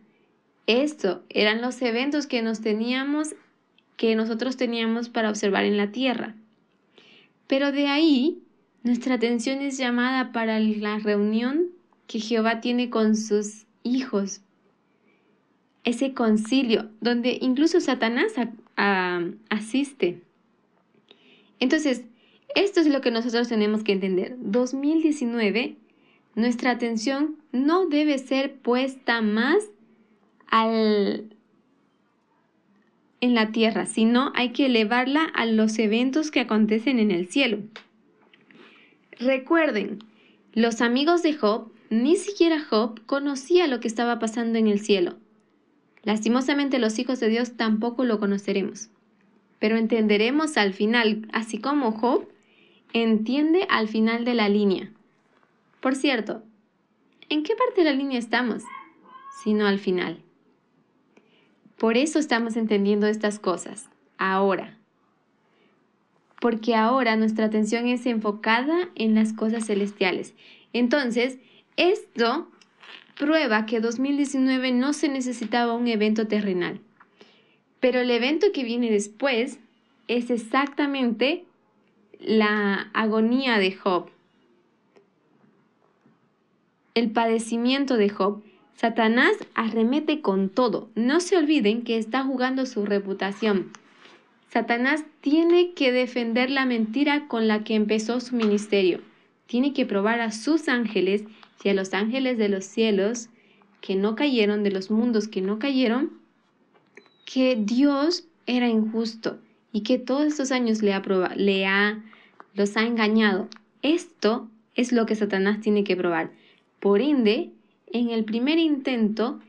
Esto eran los eventos que nos teníamos, que nosotros teníamos para observar en la tierra. Pero de ahí nuestra atención es llamada para la reunión que Jehová tiene con sus hijos. Ese concilio donde incluso Satanás asiste. Entonces, esto es lo que nosotros tenemos que entender. 2019, nuestra atención no debe ser puesta más al, en la tierra, sino hay que elevarla a los eventos que acontecen en el cielo. Recuerden, los amigos de Job, ni siquiera Job conocía lo que estaba pasando en el cielo. Lastimosamente los hijos de Dios tampoco lo conoceremos, pero entenderemos al final, así como Job entiende al final de la línea. Por cierto, ¿en qué parte de la línea estamos? Sino al final. Por eso estamos entendiendo estas cosas, ahora. Porque ahora nuestra atención es enfocada en las cosas celestiales. Entonces, esto prueba que 2019 no se necesitaba un evento terrenal. Pero el evento que viene después es exactamente la agonía de Job, el padecimiento de Job Satanás arremete con todo. No se olviden que está jugando su reputación. Satanás tiene que defender la mentira con la que empezó su ministerio. Tiene que probar a sus ángeles y a los ángeles de los cielos que no cayeron, de los mundos que no cayeron, que Dios era injusto y que todos estos años le ha, le ha los ha engañado. Esto es lo que Satanás tiene que probar. Por ende, en el primer intento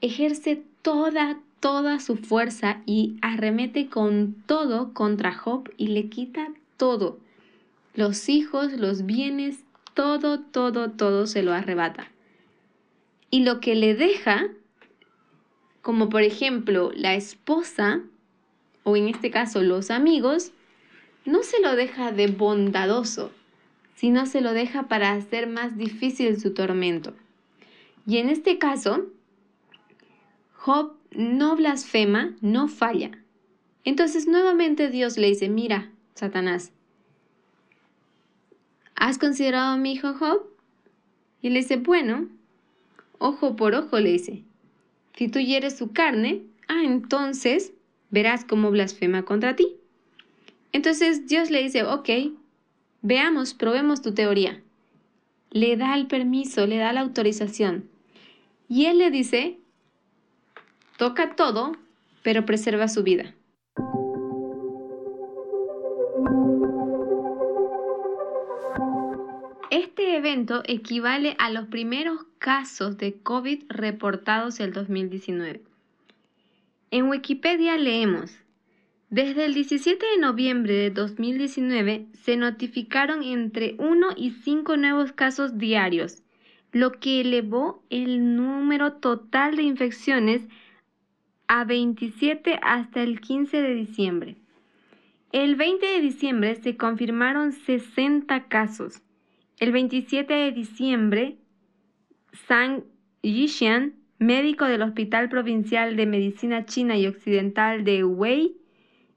ejerce toda, toda su fuerza y arremete con todo contra Job y le quita todo. Los hijos, los bienes, todo, todo, todo se lo arrebata. Y lo que le deja, como por ejemplo la esposa, o en este caso los amigos, no se lo deja de bondadoso, sino se lo deja para hacer más difícil su tormento. Y en este caso, Job no blasfema, no falla. Entonces nuevamente Dios le dice, mira, Satanás, ¿has considerado a mi hijo Job? Y le dice, bueno, ojo por ojo, le dice, si tú hieres su carne, ah, entonces verás cómo blasfema contra ti. Entonces Dios le dice, ok, veamos, probemos tu teoría. Le da el permiso, le da la autorización. Y él le dice, toca todo, pero preserva su vida. Este evento equivale a los primeros casos de COVID reportados el 2019. En Wikipedia leemos, desde el 17 de noviembre de 2019 se notificaron entre 1 y 5 nuevos casos diarios lo que elevó el número total de infecciones a 27 hasta el 15 de diciembre. El 20 de diciembre se confirmaron 60 casos. El 27 de diciembre, Zhang Yixian, médico del Hospital Provincial de Medicina China y Occidental de Wei,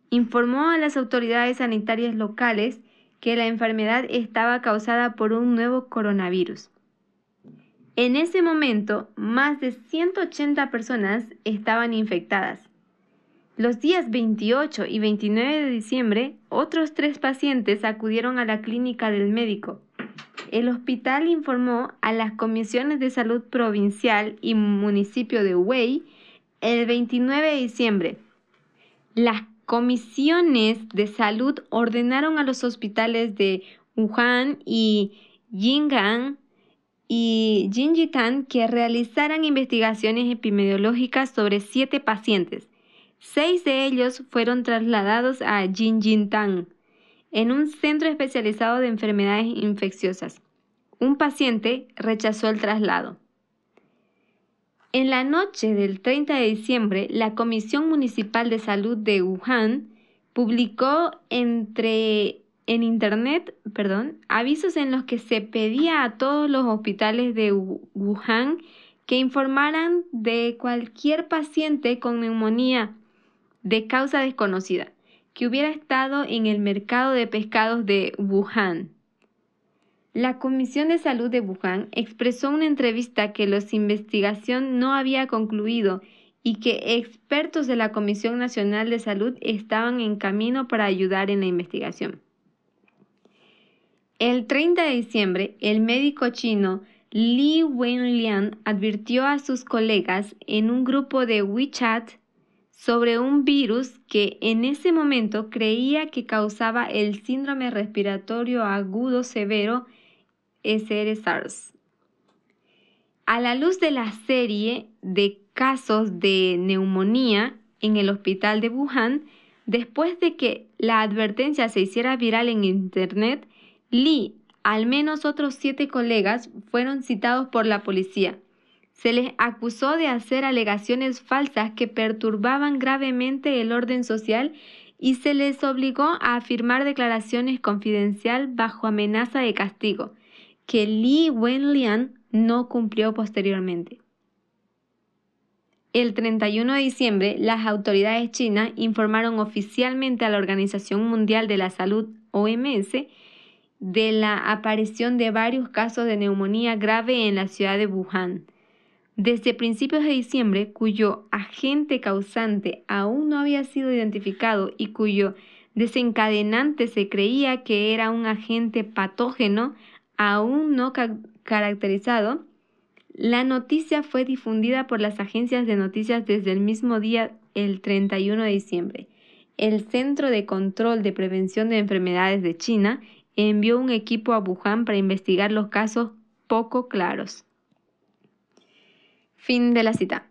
informó a las autoridades sanitarias locales que la enfermedad estaba causada por un nuevo coronavirus. En ese momento, más de 180 personas estaban infectadas. Los días 28 y 29 de diciembre, otros tres pacientes acudieron a la clínica del médico. El hospital informó a las comisiones de salud provincial y municipio de Wei el 29 de diciembre. Las comisiones de salud ordenaron a los hospitales de Wuhan y Yingang y Jinjitan que realizaran investigaciones epidemiológicas sobre siete pacientes. Seis de ellos fueron trasladados a Jinjitan, en un centro especializado de enfermedades infecciosas. Un paciente rechazó el traslado. En la noche del 30 de diciembre, la Comisión Municipal de Salud de Wuhan publicó entre en Internet, perdón, avisos en los que se pedía a todos los hospitales de Wuhan que informaran de cualquier paciente con neumonía de causa desconocida que hubiera estado en el mercado de pescados de Wuhan. La Comisión de Salud de Wuhan expresó en una entrevista que la investigación no había concluido y que expertos de la Comisión Nacional de Salud estaban en camino para ayudar en la investigación. El 30 de diciembre, el médico chino Li Wenlian advirtió a sus colegas en un grupo de WeChat sobre un virus que en ese momento creía que causaba el síndrome respiratorio agudo severo SR-SARS. A la luz de la serie de casos de neumonía en el hospital de Wuhan, después de que la advertencia se hiciera viral en Internet, Lee, al menos otros siete colegas, fueron citados por la policía. Se les acusó de hacer alegaciones falsas que perturbaban gravemente el orden social y se les obligó a afirmar declaraciones confidenciales bajo amenaza de castigo, que Li Wenlian no cumplió posteriormente. El 31 de diciembre, las autoridades chinas informaron oficialmente a la Organización Mundial de la Salud, OMS, de la aparición de varios casos de neumonía grave en la ciudad de Wuhan. Desde principios de diciembre, cuyo agente causante aún no había sido identificado y cuyo desencadenante se creía que era un agente patógeno aún no caracterizado, la noticia fue difundida por las agencias de noticias desde el mismo día, el 31 de diciembre. El Centro de Control de Prevención de Enfermedades de China envió un equipo a Wuhan para investigar los casos poco claros. Fin de la cita.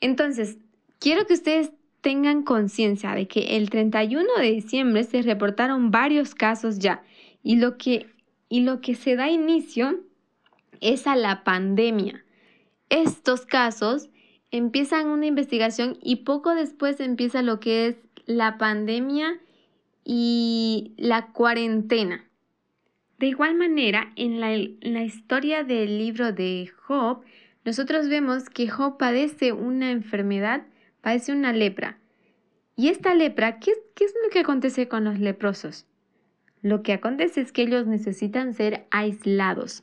Entonces, quiero que ustedes tengan conciencia de que el 31 de diciembre se reportaron varios casos ya y lo que, y lo que se da inicio es a la pandemia. Estos casos empiezan una investigación y poco después empieza lo que es la pandemia y la cuarentena. De igual manera, en la, historia del libro de Job, nosotros vemos que Job padece una enfermedad, padece una lepra. Y esta lepra, ¿qué, ¿qué, es lo que acontece con los leprosos? Lo que acontece es que ellos necesitan ser aislados.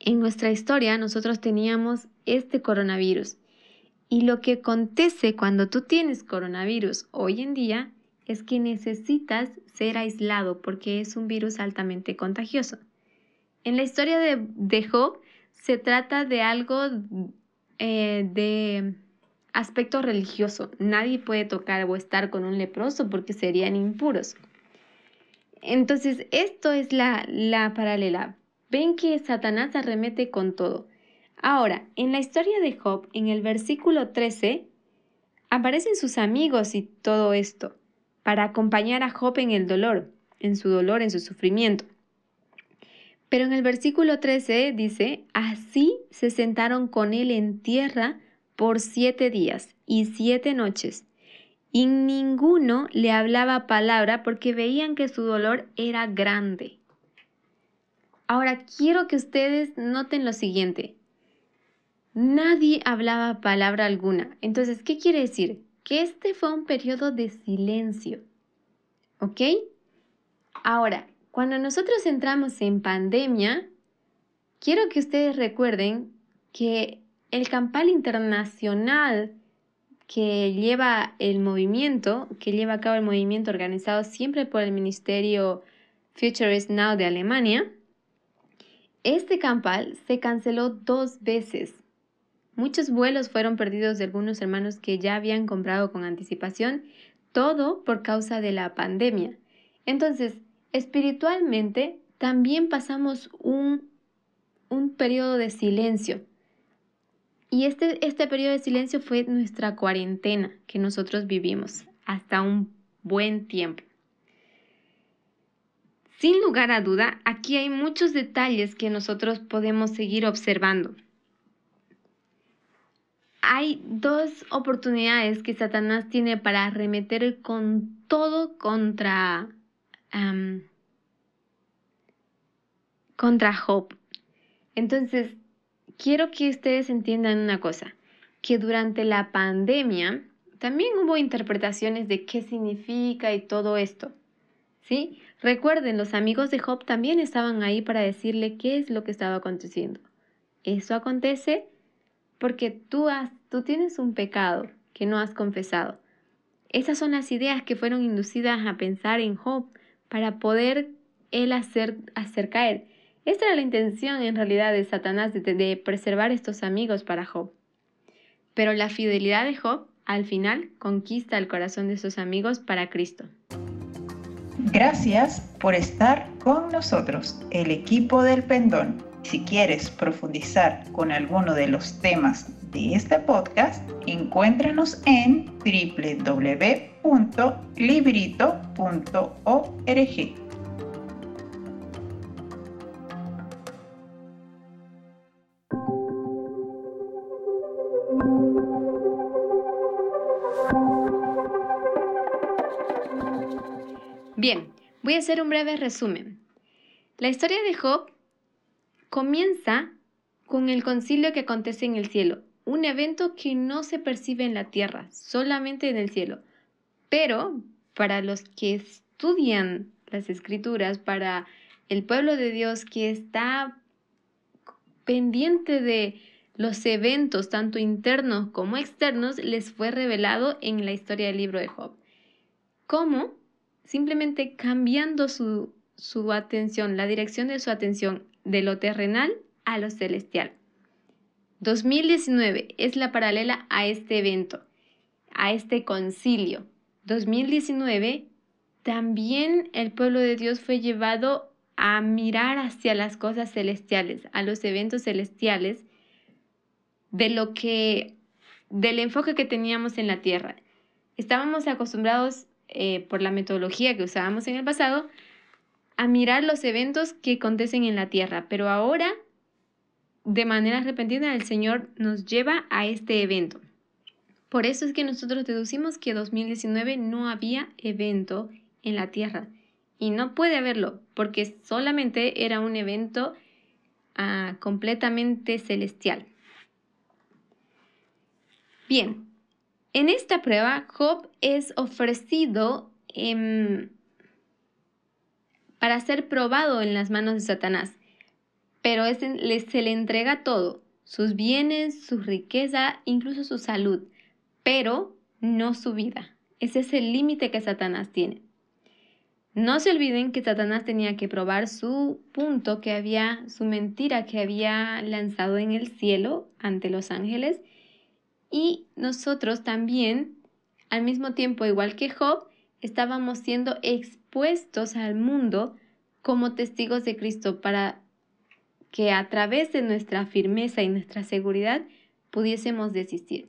En nuestra historia nosotros teníamos este coronavirus. Y lo que acontece cuando tú tienes coronavirus hoy en día es que necesitas ser aislado porque es un virus altamente contagioso. En la historia de, Job se trata de algo eh, de aspecto religioso. Nadie puede tocar o estar con un leproso porque serían impuros. Entonces, esto es la, la paralela ven que Satanás arremete con todo. Ahora, en la historia de Job, en el versículo 13, aparecen sus amigos y todo esto, para acompañar a Job en el dolor, en su dolor, en su sufrimiento. Pero en el versículo 13 dice, así se sentaron con él en tierra por siete días y siete noches, y ninguno le hablaba palabra porque veían que su dolor era grande. Ahora quiero que ustedes noten lo siguiente. Nadie hablaba palabra alguna. Entonces, ¿qué quiere decir? Que este fue un periodo de silencio. ¿Ok? Ahora, cuando nosotros entramos en pandemia, quiero que ustedes recuerden que el campal internacional que lleva el movimiento, que lleva a cabo el movimiento organizado siempre por el Ministerio Future is Now de Alemania, este campal se canceló dos veces. Muchos vuelos fueron perdidos de algunos hermanos que ya habían comprado con anticipación, todo por causa de la pandemia. Entonces, espiritualmente también pasamos un, un periodo de silencio. Y este, este periodo de silencio fue nuestra cuarentena que nosotros vivimos hasta un buen tiempo. Sin lugar a duda, aquí hay muchos detalles que nosotros podemos seguir observando. Hay dos oportunidades que Satanás tiene para arremeter con todo contra, contra Job. Entonces, quiero que ustedes entiendan una cosa, que durante la pandemia también hubo interpretaciones de qué significa y todo esto. ¿Sí? Recuerden, los amigos de Job también estaban ahí para decirle qué es lo que estaba aconteciendo. Eso acontece porque tú, has, tú tienes un pecado que no has confesado. Esas son las ideas que fueron inducidas a pensar en Job para poder él hacer, hacer caer. Esta era la intención en realidad de Satanás de, de preservar estos amigos para Job. Pero la fidelidad de Job al final conquista el corazón de sus amigos para Cristo. Gracias por estar con nosotros, el equipo del pendón. Si quieres profundizar con alguno de los temas de este podcast, encuéntranos en www.librito.org. Bien, voy a hacer un breve resumen. La historia de Job comienza con el concilio que acontece en el cielo, un evento que no se percibe en la tierra, solamente en el cielo. Pero para los que estudian las escrituras, para el pueblo de Dios que está pendiente de los eventos, tanto internos como externos, les fue revelado en la historia del libro de Job. ¿Cómo? Simplemente cambiando su, su atención, la dirección de su atención de lo terrenal a lo celestial. 2019 es la paralela a este evento, a este concilio. 2019 también el pueblo de Dios fue llevado a mirar hacia las cosas celestiales, a los eventos celestiales, de lo que, del enfoque que teníamos en la tierra. Estábamos acostumbrados eh, por la metodología que usábamos en el pasado a mirar los eventos que acontecen en la tierra, pero ahora de manera repentina el Señor nos lleva a este evento. Por eso es que nosotros deducimos que 2019 no había evento en la tierra y no puede haberlo porque solamente era un evento ah, completamente celestial. Bien, en esta prueba Job es ofrecido em, para ser probado en las manos de Satanás, pero se le entrega todo, sus bienes, su riqueza, incluso su salud, pero no su vida. Ese es el límite que Satanás tiene. No se olviden que Satanás tenía que probar su punto que había, su mentira que había lanzado en el cielo ante los ángeles. Y nosotros también, al mismo tiempo, igual que Job, estábamos siendo expuestos al mundo como testigos de Cristo para que a través de nuestra firmeza y nuestra seguridad pudiésemos desistir.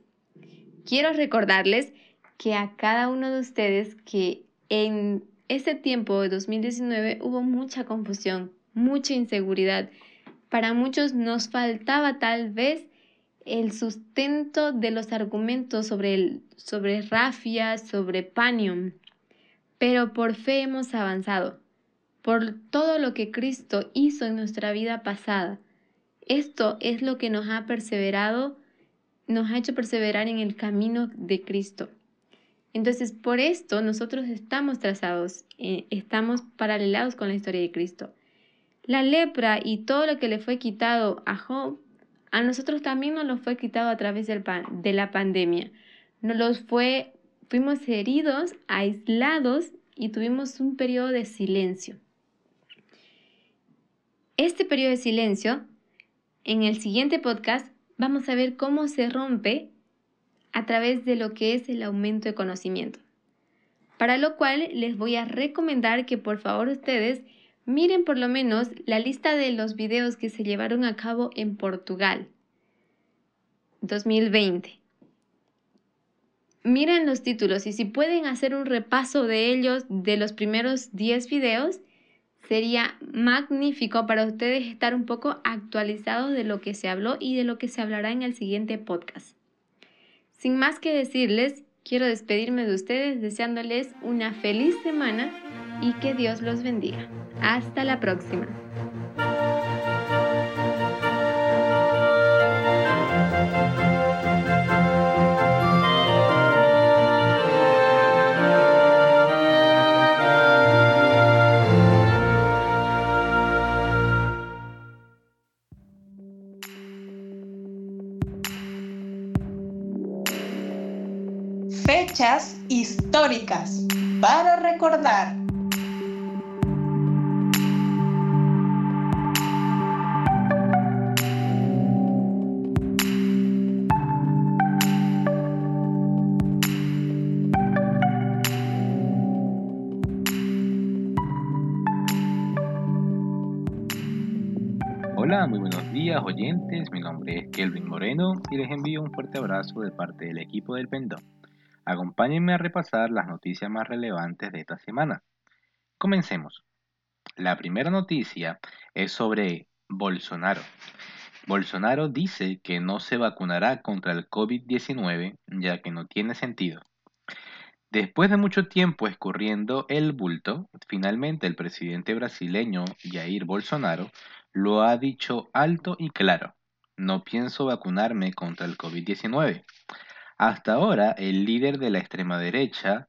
Quiero recordarles que a cada uno de ustedes que en ese tiempo de 2019 hubo mucha confusión, mucha inseguridad. Para muchos nos faltaba tal vez el sustento de los argumentos sobre, el, sobre Rafia, sobre Panium, pero por fe hemos avanzado, por todo lo que Cristo hizo en nuestra vida pasada. Esto es lo que nos ha perseverado, nos ha hecho perseverar en el camino de Cristo. Entonces, por esto nosotros estamos trazados, eh, estamos paralelados con la historia de Cristo. La lepra y todo lo que le fue quitado a Job, a nosotros también nos lo fue quitado a través del de la pandemia. Nos los fue, fuimos heridos, aislados y tuvimos un periodo de silencio. Este periodo de silencio, en el siguiente podcast, vamos a ver cómo se rompe a través de lo que es el aumento de conocimiento. Para lo cual les voy a recomendar que por favor ustedes miren por lo menos la lista de los videos que se llevaron a cabo en Portugal 2020. Miren los títulos y si pueden hacer un repaso de ellos de los primeros 10 videos, sería magnífico para ustedes estar un poco actualizados de lo que se habló y de lo que se hablará en el siguiente podcast. Sin más que decirles, quiero despedirme de ustedes deseándoles una feliz semana y que Dios los bendiga. Hasta la próxima. fechas históricas para recordar. Hola, muy buenos días oyentes, mi nombre es Kelvin Moreno y les envío un fuerte abrazo de parte del equipo del Pendón. Acompáñenme a repasar las noticias más relevantes de esta semana. Comencemos. La primera noticia es sobre Bolsonaro. Bolsonaro dice que no se vacunará contra el COVID-19 ya que no tiene sentido. Después de mucho tiempo escurriendo el bulto, finalmente el presidente brasileño Jair Bolsonaro lo ha dicho alto y claro. No pienso vacunarme contra el COVID-19. Hasta ahora, el líder de la extrema derecha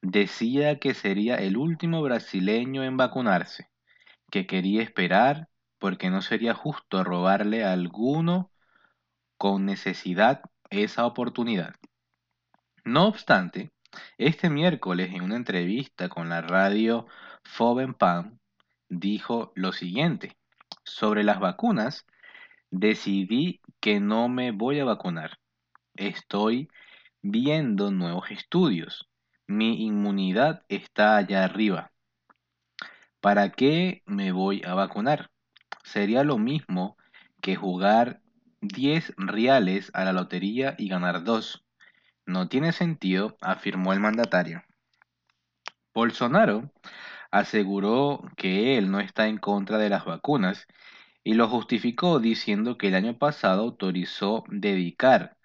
decía que sería el último brasileño en vacunarse, que quería esperar porque no sería justo robarle a alguno con necesidad esa oportunidad. No obstante, este miércoles en una entrevista con la radio Fovenpan dijo lo siguiente, sobre las vacunas, decidí que no me voy a vacunar. Estoy viendo nuevos estudios. Mi inmunidad está allá arriba. ¿Para qué me voy a vacunar? Sería lo mismo que jugar 10 reales a la lotería y ganar 2. No tiene sentido, afirmó el mandatario. Bolsonaro aseguró que él no está en contra de las vacunas y lo justificó diciendo que el año pasado autorizó dedicar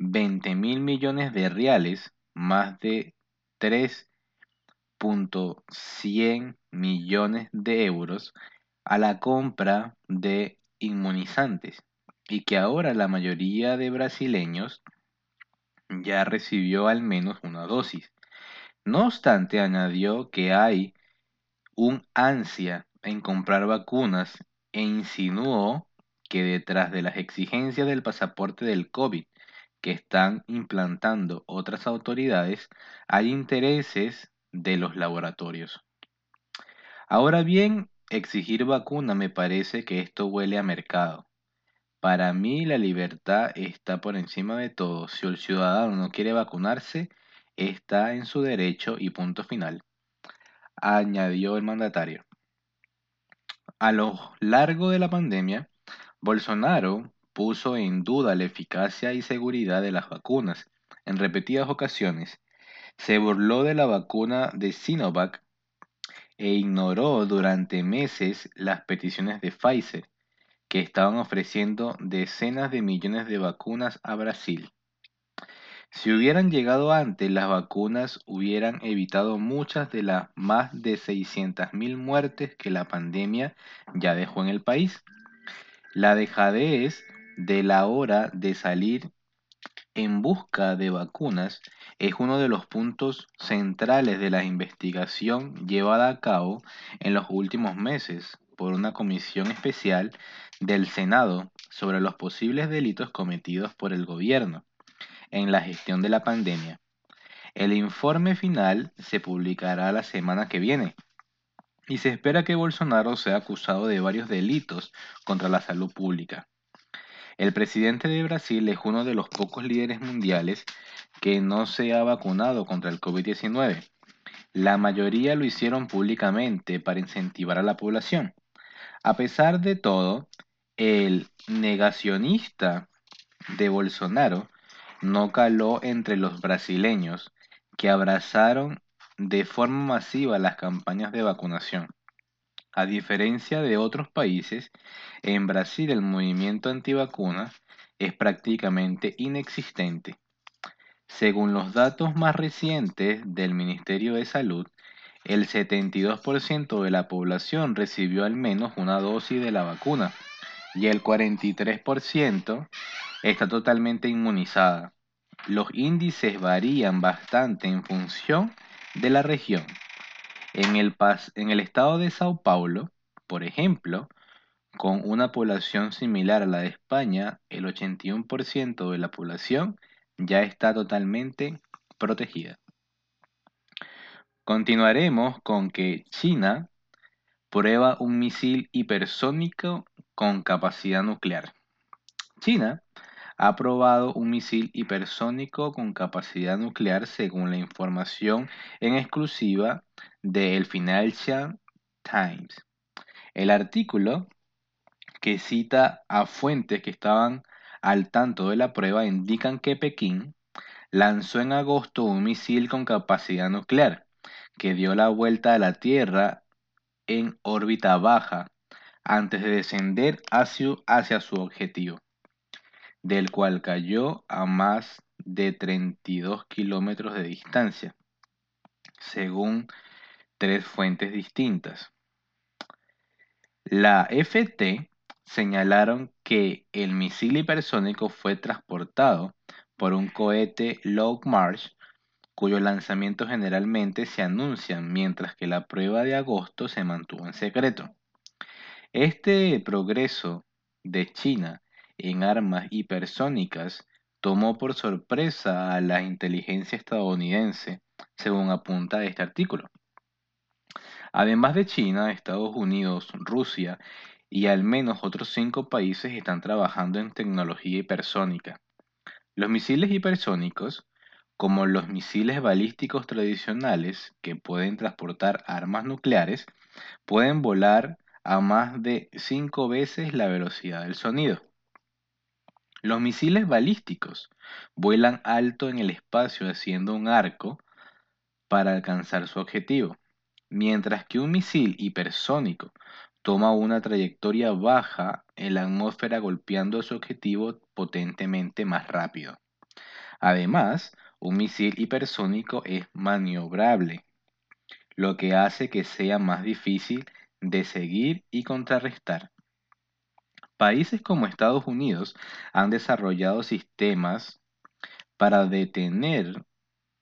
20 mil millones de reales, más de 3.100 millones de euros, a la compra de inmunizantes y que ahora la mayoría de brasileños ya recibió al menos una dosis. No obstante, añadió que hay un ansia en comprar vacunas e insinuó que detrás de las exigencias del pasaporte del COVID que están implantando otras autoridades, hay intereses de los laboratorios. Ahora bien, exigir vacuna me parece que esto huele a mercado. Para mí la libertad está por encima de todo. Si el ciudadano no quiere vacunarse, está en su derecho y punto final añadió el mandatario. A lo largo de la pandemia, Bolsonaro puso en duda la eficacia y seguridad de las vacunas en repetidas ocasiones. Se burló de la vacuna de Sinovac e ignoró durante meses las peticiones de Pfizer, que estaban ofreciendo decenas de millones de vacunas a Brasil. Si hubieran llegado antes, las vacunas hubieran evitado muchas de las más de 600.000 muertes que la pandemia ya dejó en el país. La dejadez de la hora de salir en busca de vacunas es uno de los puntos centrales de la investigación llevada a cabo en los últimos meses por una comisión especial del Senado sobre los posibles delitos cometidos por el gobierno en la gestión de la pandemia. El informe final se publicará la semana que viene y se espera que Bolsonaro sea acusado de varios delitos contra la salud pública. El presidente de Brasil es uno de los pocos líderes mundiales que no se ha vacunado contra el COVID-19. La mayoría lo hicieron públicamente para incentivar a la población. A pesar de todo, el negacionista de Bolsonaro no caló entre los brasileños, que abrazaron de forma masiva las campañas de vacunación. A diferencia de otros países, en Brasil el movimiento antivacuna es prácticamente inexistente. Según los datos más recientes del Ministerio de Salud, el 72% de la población recibió al menos una dosis de la vacuna y el 43% está totalmente inmunizada. Los índices varían bastante en función de la región. En el, estado de Sao Paulo, por ejemplo, con una población similar a la de España, el 81% de la población ya está totalmente protegida. Continuaremos con que China prueba un misil hipersónico con capacidad nuclear. China ha probado un misil hipersónico con capacidad nuclear según la información en exclusiva de el Financial Times. El artículo, que cita a fuentes que estaban al tanto de la prueba, indican que Pekín lanzó en agosto un misil con capacidad nuclear que dio la vuelta a la Tierra en órbita baja antes de descender hacia, hacia su objetivo, del cual cayó a más de 32 kilómetros de distancia, según tres fuentes distintas. La FT señalaron que el misil hipersónico fue transportado por un cohete Long March, cuyo lanzamiento generalmente se anuncia mientras que la prueba de agosto se mantuvo en secreto. Este progreso de China en armas hipersónicas tomó por sorpresa a la inteligencia estadounidense, según apunta este artículo. Además de China, Estados Unidos, Rusia y al menos otros cinco países están trabajando en tecnología hipersónica. Los misiles hipersónicos, como los misiles balísticos tradicionales que pueden transportar armas nucleares, pueden volar a más de cinco veces la velocidad del sonido. Los misiles balísticos vuelan alto en el espacio haciendo un arco para alcanzar su objetivo, mientras que un misil hipersónico toma una trayectoria baja en la atmósfera golpeando su objetivo potentemente más rápido. Además, un misil hipersónico es maniobrable, lo que hace que sea más difícil de seguir y contrarrestar. Países como Estados Unidos han desarrollado sistemas para detener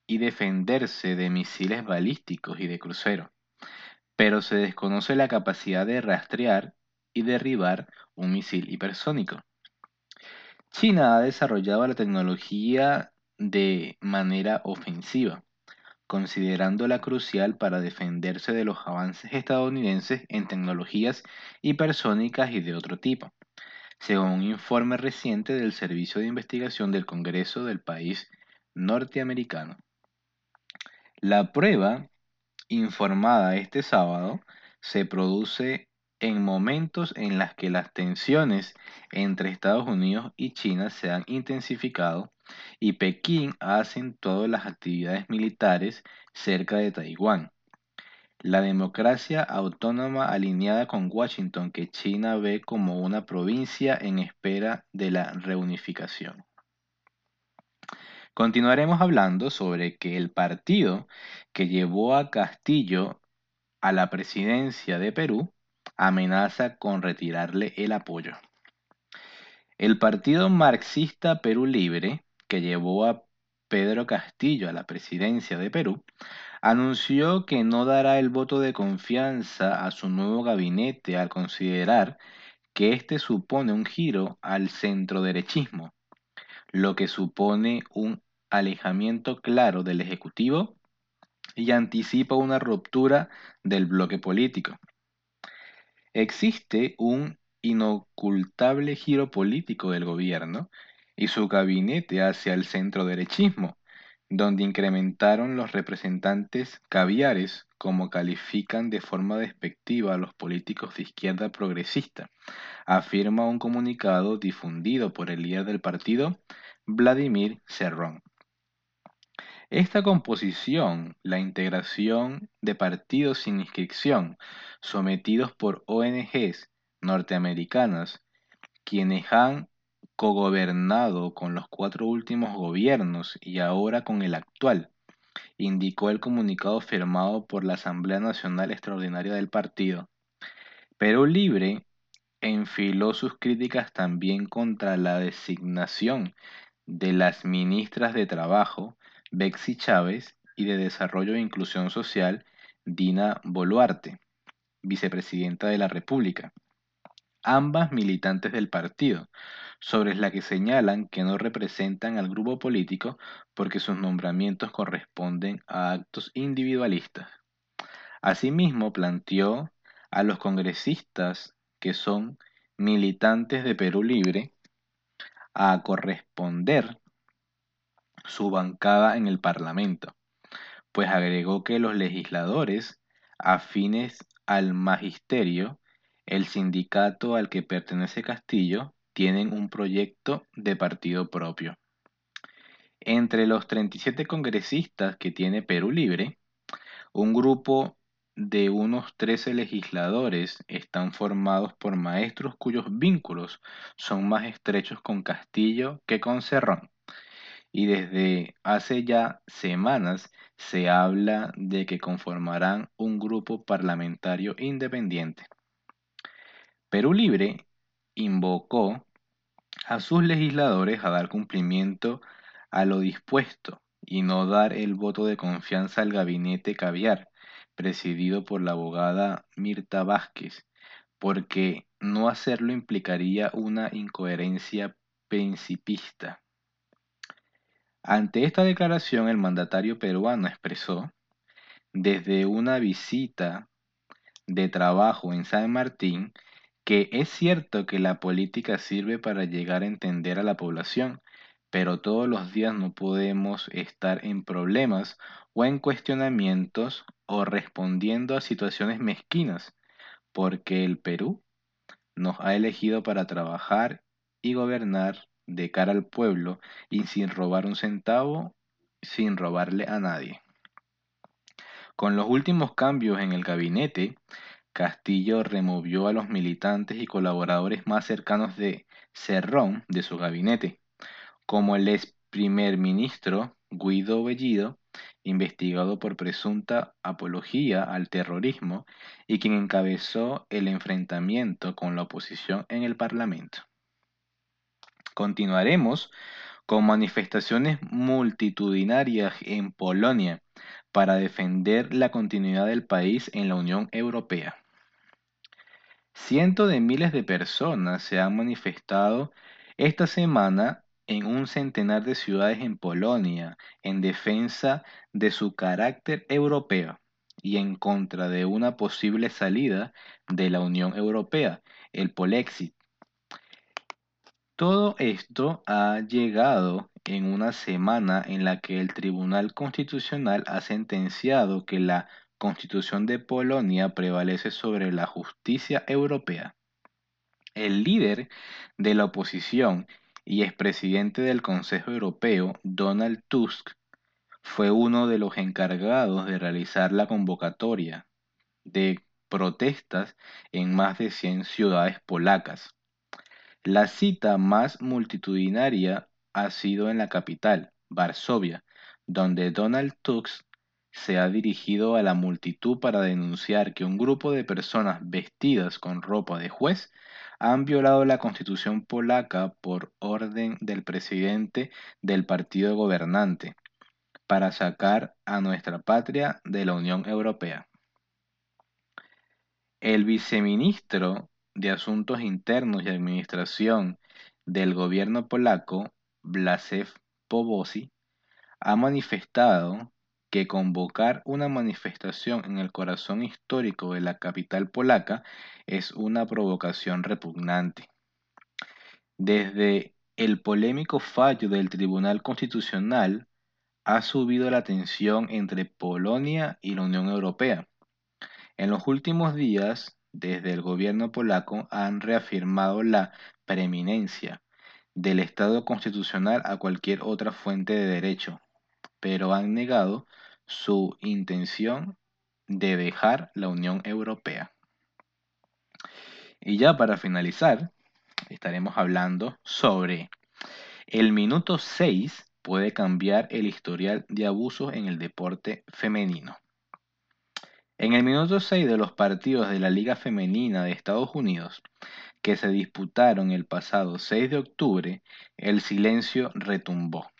y defenderse de misiles balísticos y de crucero pero se desconoce la capacidad de rastrear y derribar un misil hipersónico. China ha desarrollado la tecnología de manera ofensiva, considerándola crucial para defenderse de los avances estadounidenses en tecnologías hipersónicas y de otro tipo, según un informe reciente del Servicio de Investigación del Congreso del país norteamericano. La prueba informada este sábado se produce en momentos en los que las tensiones entre Estados Unidos y China se han intensificado y Pekín ha acentuado las actividades militares cerca de Taiwán. La democracia autónoma alineada con Washington que China ve como una provincia en espera de la reunificación. Continuaremos hablando sobre que el partido que llevó a Castillo a la presidencia de Perú amenaza con retirarle el apoyo. El partido marxista Perú Libre, que llevó a Pedro Castillo a la presidencia de Perú, anunció que no dará el voto de confianza a su nuevo gabinete al considerar que este supone un giro al centroderechismo, lo que supone un alejamiento claro del Ejecutivo y anticipa una ruptura del bloque político. Existe un inocultable giro político del gobierno y su gabinete hacia el centro derechismo, donde incrementaron los representantes caviares, como califican de forma despectiva a los políticos de izquierda progresista, afirma un comunicado difundido por el líder del partido, Vladimir Serrón. Esta composición, la integración de partidos sin inscripción sometidos por ONGs norteamericanas, quienes han cogobernado con los cuatro últimos gobiernos y ahora con el actual, indicó el comunicado firmado por la Asamblea Nacional Extraordinaria del partido. Perú Libre enfiló sus críticas también contra la designación de las ministras de Trabajo, Bexy Chávez y de Desarrollo e Inclusión Social, Dina Boluarte, vicepresidenta de la República, ambas militantes del partido, sobre la que señalan que no representan al grupo político porque sus nombramientos corresponden a actos individualistas. Asimismo, planteó a los congresistas que son militantes de Perú Libre a corresponder su bancada en el Parlamento, pues agregó que los legisladores afines al magisterio el sindicato al que pertenece Castillo tienen un proyecto de partido propio. Entre los 37 congresistas que tiene Perú Libre, un grupo de unos 13 legisladores están formados por maestros cuyos vínculos son más estrechos con Castillo que con Cerrón. Y desde hace ya semanas se habla de que conformarán un grupo parlamentario independiente. Perú Libre invocó a sus legisladores a dar cumplimiento a lo dispuesto y no dar el voto de confianza al gabinete caviar, presidido por la abogada Mirta Vázquez, porque no hacerlo implicaría una incoherencia principista. Ante esta declaración, el mandatario peruano expresó, desde una visita de trabajo en San Martín, que es cierto que la política sirve para llegar a entender a la población, pero todos los días no podemos estar en problemas o en cuestionamientos o respondiendo a situaciones mezquinas, porque el Perú nos ha elegido para trabajar y gobernar de cara al pueblo y sin robar un centavo, sin robarle a nadie. Con los últimos cambios en el gabinete, Castillo removió a los militantes y colaboradores más cercanos de Cerrón de su gabinete, como el ex primer ministro Guido Bellido, investigado por presunta apología al terrorismo y quien encabezó el enfrentamiento con la oposición en el Parlamento. Continuaremos con manifestaciones multitudinarias en Polonia para defender la continuidad del país en la Unión Europea. Cientos de miles de personas se han manifestado esta semana en un centenar de ciudades en Polonia en defensa de su carácter europeo y en contra de una posible salida de la Unión Europea, el Polexit. Todo esto ha llegado en una semana en la que el Tribunal Constitucional ha sentenciado que la Constitución de Polonia prevalece sobre la justicia europea. El líder de la oposición y expresidente del Consejo Europeo, Donald Tusk, fue uno de los encargados de realizar la convocatoria de protestas en más de 100 ciudades polacas. La cita más multitudinaria ha sido en la capital, Varsovia, donde Donald Tusk se ha dirigido a la multitud para denunciar que un grupo de personas vestidas con ropa de juez han violado la constitución polaca por orden del presidente del partido gobernante para sacar a nuestra patria de la Unión Europea. El viceministro de Asuntos Internos y Administración del gobierno polaco, Blasek Pobosi, ha manifestado que convocar una manifestación en el corazón histórico de la capital polaca es una provocación repugnante. Desde el polémico fallo del Tribunal Constitucional ha subido la tensión entre Polonia y la Unión Europea. En los últimos días, desde el gobierno polaco han reafirmado la preeminencia del Estado constitucional a cualquier otra fuente de derecho, pero han negado su intención de dejar la Unión Europea. Y ya para finalizar, estaremos hablando sobre el minuto 6 puede cambiar el historial de abusos en el deporte femenino. En el minuto 6 de los partidos de la Liga Femenina de Estados Unidos, que se disputaron el pasado 6 de octubre, el silencio retumbó.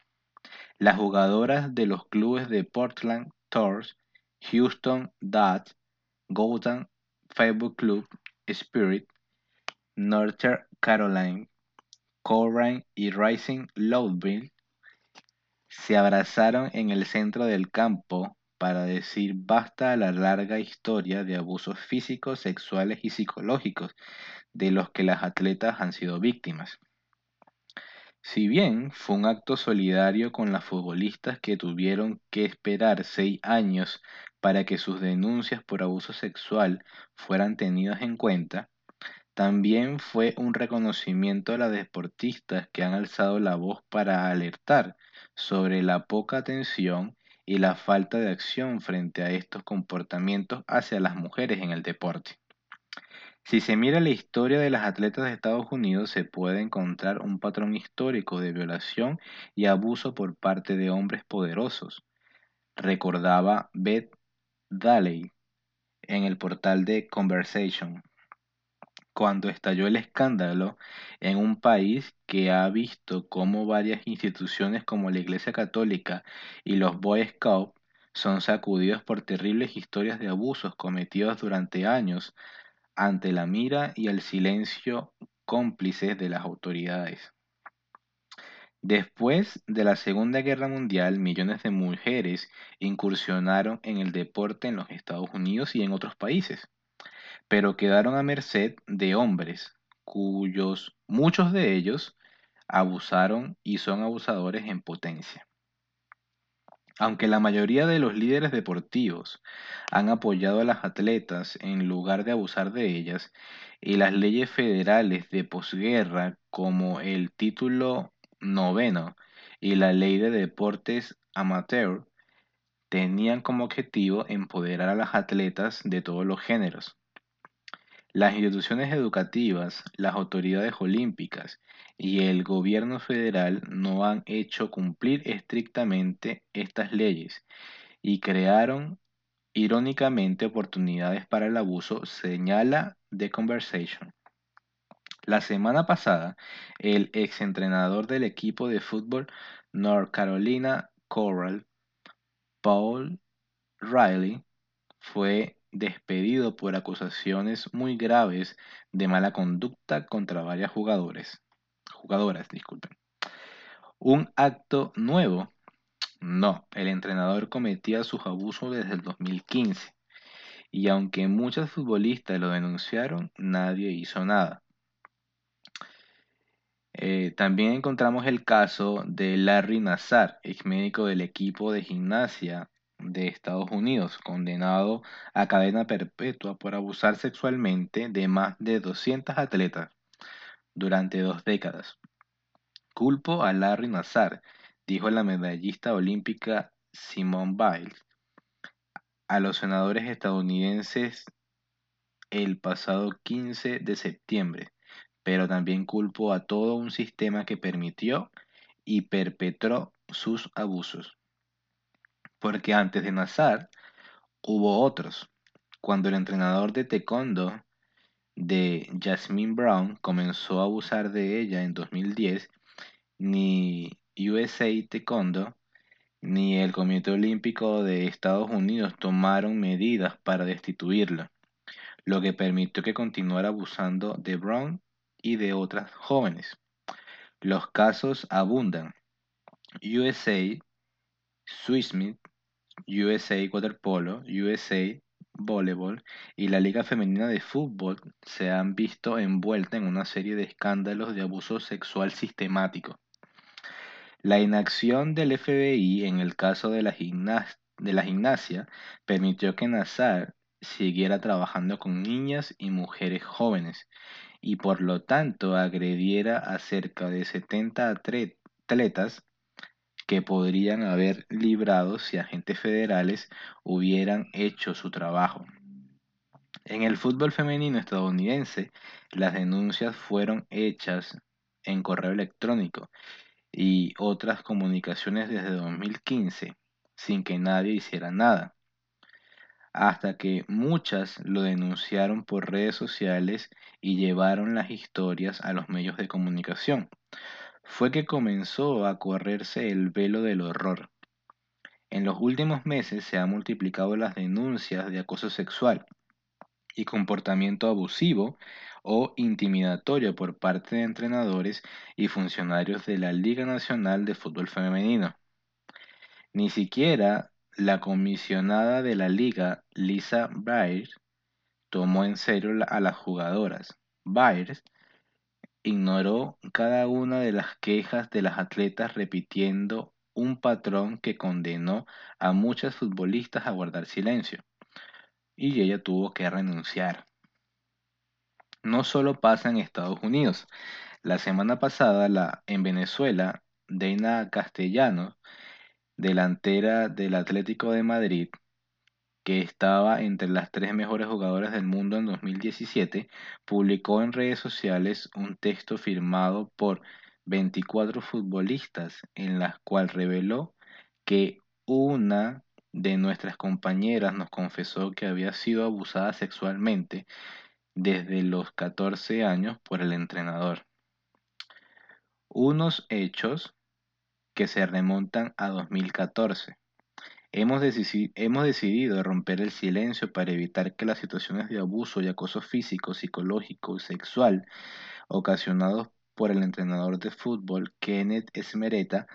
Las jugadoras de los clubes de Portland Tours, Houston Dodge, Golden Facebook Club, Spirit, North Carolina, Coleraine y Rising Louisville se abrazaron en el centro del campo para decir basta a la larga historia de abusos físicos, sexuales y psicológicos de los que las atletas han sido víctimas. Si bien fue un acto solidario con las futbolistas que tuvieron que esperar seis años para que sus denuncias por abuso sexual fueran tenidas en cuenta, También fue un reconocimiento a las deportistas que han alzado la voz para alertar sobre la poca atención y la falta de acción frente a estos comportamientos hacia las mujeres en el deporte. Si se mira la historia de las atletas de Estados Unidos, se puede encontrar un patrón histórico de violación y abuso por parte de hombres poderosos, recordaba Beth Daley en el portal de Conversation cuando estalló el escándalo en un país que ha visto cómo varias instituciones como la Iglesia Católica y los Boy Scouts son sacudidos por terribles historias de abusos cometidos durante años ante la mira y el silencio cómplices de las autoridades. Después de la Segunda Guerra Mundial, millones de mujeres incursionaron en el deporte en los Estados Unidos y en otros países pero quedaron a merced de hombres, cuyos muchos de ellos abusaron y son abusadores en potencia. Aunque la mayoría de los líderes deportivos han apoyado a las atletas en lugar de abusar de ellas, y las leyes federales de posguerra como el título noveno y la ley de deportes amateur tenían como objetivo empoderar a las atletas de todos los géneros, las instituciones educativas, las autoridades olímpicas y el gobierno federal no han hecho cumplir estrictamente estas leyes y crearon irónicamente oportunidades para el abuso, señala The Conversation. La semana pasada, el exentrenador del equipo de fútbol North Carolina Coral, Paul Riley, fue despedido por acusaciones muy graves de mala conducta contra varias jugadores, jugadoras. Disculpen. Un acto nuevo. No, el entrenador cometía sus abusos desde el 2015 y aunque muchos futbolistas lo denunciaron, nadie hizo nada. Eh, también encontramos el caso de Larry Nassar, ex médico del equipo de gimnasia de Estados Unidos, condenado a cadena perpetua por abusar sexualmente de más de 200 atletas durante dos décadas. Culpo a Larry Nassar, dijo la medallista olímpica Simone Biles a los senadores estadounidenses el pasado 15 de septiembre, pero también culpo a todo un sistema que permitió y perpetró sus abusos porque antes de Nazar hubo otros. Cuando el entrenador de taekwondo de Jasmine Brown comenzó a abusar de ella en 2010, ni USA Taekwondo ni el Comité Olímpico de Estados Unidos tomaron medidas para destituirla, lo que permitió que continuara abusando de Brown y de otras jóvenes. Los casos abundan. USA, Swissmith, USA Waterpolo, USA Volleyball y la Liga Femenina de Fútbol se han visto envueltas en una serie de escándalos de abuso sexual sistemático. La inacción del FBI en el caso de la, de la gimnasia permitió que Nazar siguiera trabajando con niñas y mujeres jóvenes y por lo tanto agrediera a cerca de 70 atletas que podrían haber librado si agentes federales hubieran hecho su trabajo. En el fútbol femenino estadounidense, las denuncias fueron hechas en correo electrónico y otras comunicaciones desde 2015, sin que nadie hiciera nada, hasta que muchas lo denunciaron por redes sociales y llevaron las historias a los medios de comunicación fue que comenzó a correrse el velo del horror. En los últimos meses se han multiplicado las denuncias de acoso sexual y comportamiento abusivo o intimidatorio por parte de entrenadores y funcionarios de la Liga Nacional de Fútbol Femenino. Ni siquiera la comisionada de la liga, Lisa Byers, tomó en serio a las jugadoras. Ignoró cada una de las quejas de las atletas repitiendo un patrón que condenó a muchas futbolistas a guardar silencio. Y ella tuvo que renunciar. no solo pasa en Estados Unidos. La semana pasada, la, en Venezuela, Deina Castellanos, delantera del Atlético de Madrid, que estaba entre las tres mejores jugadoras del mundo en 2017, publicó en redes sociales un texto firmado por 24 futbolistas en la cual reveló que una de nuestras compañeras nos confesó que había sido abusada sexualmente desde los 14 años por el entrenador. Unos hechos que se remontan a 2014. Hemos, hemos decidido romper el silencio para evitar que las situaciones de abuso y acoso físico, psicológico y sexual ocasionados por el entrenador de fútbol Kenneth Esmereta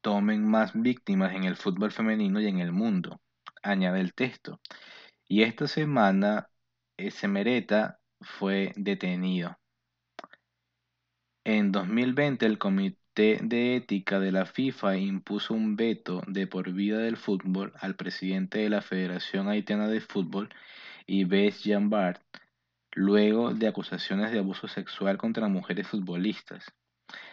tomen más víctimas en el fútbol femenino y en el mundo, añade el texto. Y esta semana Esmereta fue detenido. En 2020 el Comité de Ética de la FIFA impuso un veto de por vida del fútbol al presidente de la Federación Haitiana de Fútbol, Yves Jambard, luego de acusaciones de abuso sexual contra mujeres futbolistas.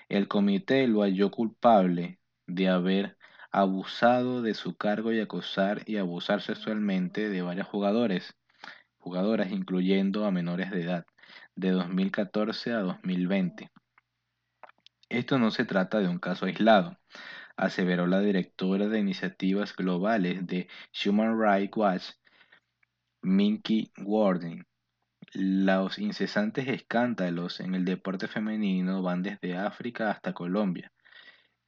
El comité lo halló culpable de haber abusado de su cargo y acosar y abusar sexualmente de varios jugadores, jugadoras incluyendo a menores de edad, de 2014 a 2020. Esto no se trata de un caso aislado, aseveró la directora de iniciativas globales de Human Rights Watch, Minky Warden. Los incesantes escándalos en el deporte femenino van desde África hasta Colombia.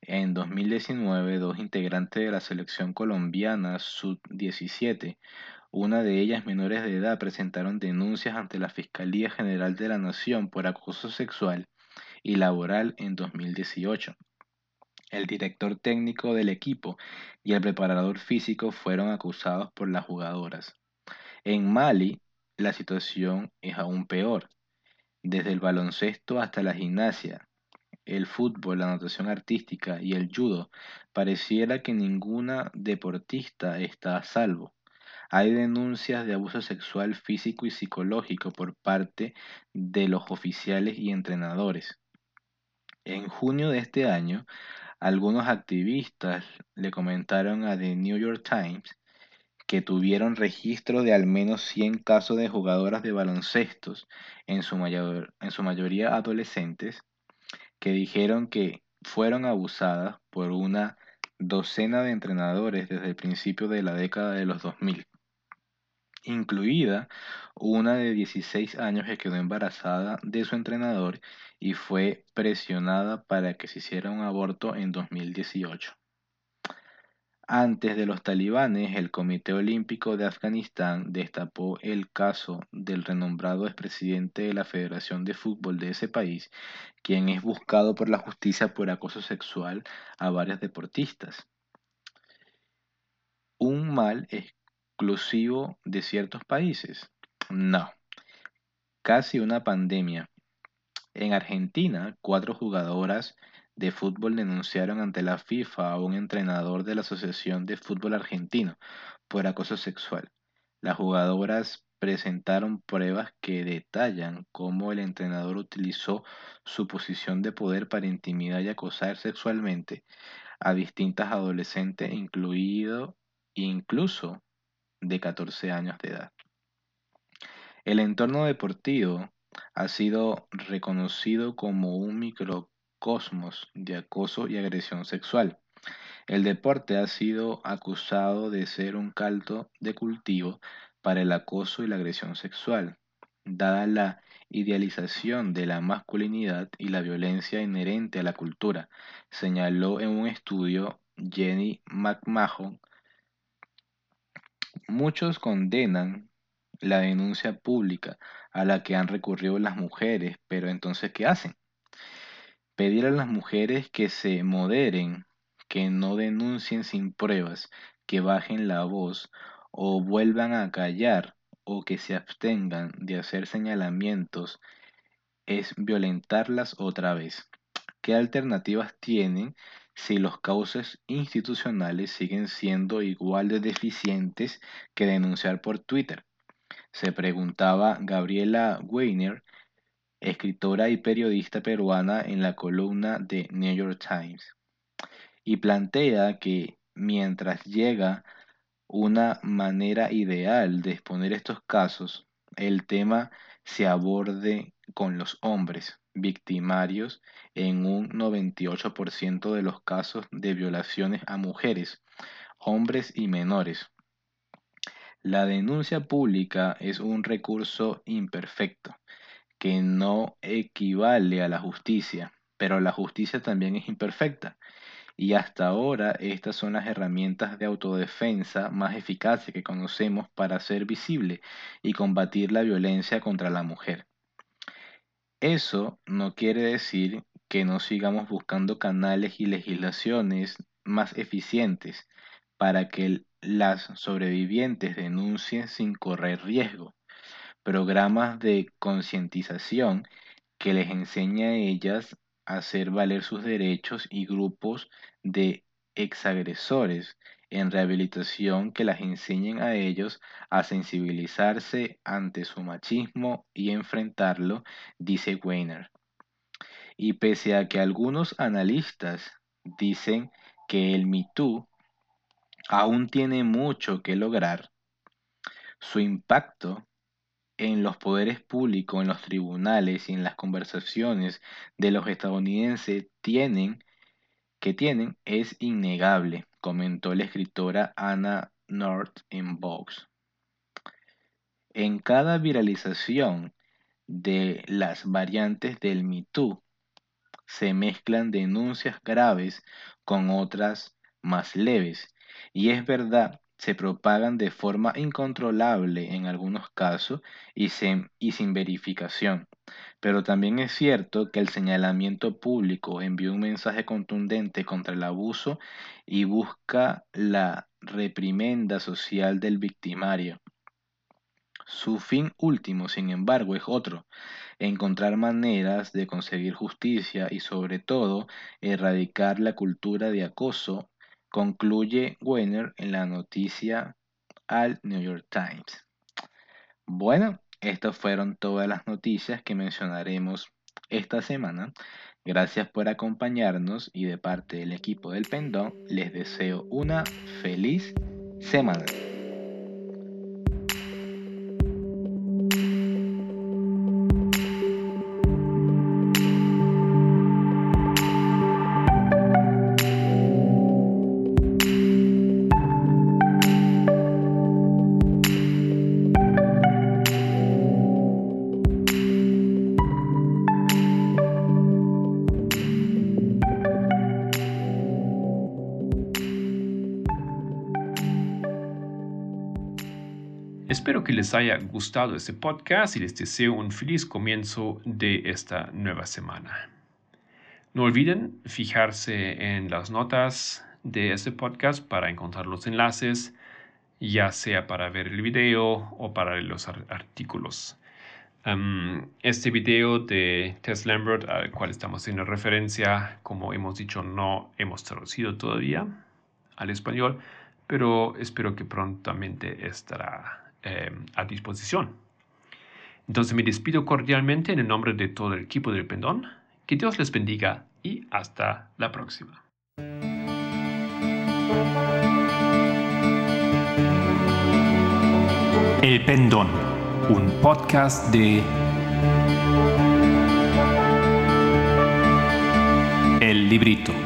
En 2019, dos integrantes de la selección colombiana Sub-17, una de ellas menores de edad, presentaron denuncias ante la Fiscalía General de la Nación por acoso sexual y laboral en 2018. El director técnico del equipo y el preparador físico fueron acusados por las jugadoras. En Mali, la situación es aún peor. Desde el baloncesto hasta la gimnasia, el fútbol, la natación artística y el judo, pareciera que ninguna deportista está a salvo. Hay denuncias de abuso sexual físico y psicológico por parte de los oficiales y entrenadores. En junio de este año, algunos activistas le comentaron a The New York Times que tuvieron registro de al menos 100 casos de jugadoras de baloncestos, en su, en su mayoría adolescentes, que dijeron que fueron abusadas por una docena de entrenadores desde el principio de la década de los 2000, incluida una de 16 años que quedó embarazada de su entrenador y fue presionada para que se hiciera un aborto en 2018. Antes de los talibanes, el Comité Olímpico de Afganistán destapó el caso del renombrado expresidente de la Federación de Fútbol de ese país, quien es buscado por la justicia por acoso sexual a varios deportistas. ¿Un mal exclusivo de ciertos países? No, casi una pandemia. En Argentina, cuatro jugadoras de fútbol denunciaron ante la FIFA a un entrenador de la Asociación de Fútbol Argentino por acoso sexual. Las jugadoras presentaron pruebas que detallan cómo el entrenador utilizó su posición de poder para intimidar y acosar sexualmente a distintas adolescentes, incluido incluso de 14 años de edad. El entorno deportivo ha sido reconocido como un micro cosmos de acoso y agresión sexual. El deporte ha sido acusado de ser un caldo de cultivo para el acoso y la agresión sexual, dada la idealización de la masculinidad y la violencia inherente a la cultura, señaló en un estudio Jenny McMahon. Muchos condenan la denuncia pública a la que han recurrido las mujeres, pero entonces, ¿qué hacen? Pedir a las mujeres que se moderen, que no denuncien sin pruebas, que bajen la voz o vuelvan a callar o que se abstengan de hacer señalamientos es violentarlas otra vez. ¿Qué alternativas tienen si los cauces institucionales siguen siendo igual de deficientes que denunciar por Twitter? Se preguntaba Gabriela Weiner, escritora y periodista peruana en la columna de New York Times, y plantea que mientras llega una manera ideal de exponer estos casos, el tema se aborde con los hombres victimarios en un 98% de los casos de violaciones a mujeres, hombres y menores. La denuncia pública es un recurso imperfecto que no equivale a la justicia, pero la justicia también es imperfecta y hasta ahora estas son las herramientas de autodefensa más eficaces que conocemos para ser visible y combatir la violencia contra la mujer. Eso no quiere decir que no sigamos buscando canales y legislaciones más eficientes para que las sobrevivientes denuncien sin correr riesgo. Programas de concientización que les enseñe a ellas hacer valer sus derechos y grupos de exagresores en rehabilitación que las enseñen a ellos a sensibilizarse ante su machismo y enfrentarlo, dice Weiner. Y pese a que algunos analistas dicen que el MeToo aún tiene mucho que lograr, su impacto en los poderes públicos, en los tribunales y en las conversaciones de los estadounidenses tienen, que tienen es innegable, comentó la escritora Anna North en Vox. En cada viralización de las variantes del MeToo se mezclan denuncias graves con otras más leves. Y es verdad se propagan de forma incontrolable en algunos casos y y sin verificación. Pero también es cierto que el señalamiento público envía un mensaje contundente contra el abuso y busca la reprimenda social del victimario. Su fin último, sin embargo, es otro, encontrar maneras de conseguir justicia y sobre todo erradicar la cultura de acoso concluye Weiner en la noticia al New York Times. Bueno, estas fueron todas las noticias que mencionaremos esta semana. Gracias por acompañarnos y de parte del equipo del Pendón les deseo una feliz semana. Haya gustado este podcast y les deseo un feliz comienzo de esta nueva semana. No olviden fijarse en las notas de este podcast para encontrar los enlaces, ya sea para ver el video o para los artículos. este video de Tess Lambert, al cual estamos haciendo referencia, como hemos dicho, no hemos traducido todavía al español, pero espero que prontamente estará eh, a disposición. Entonces me despido cordialmente en el nombre de todo el equipo del Pendón. Que Dios les bendiga y hasta la próxima. El Pendón, un podcast de El Librito.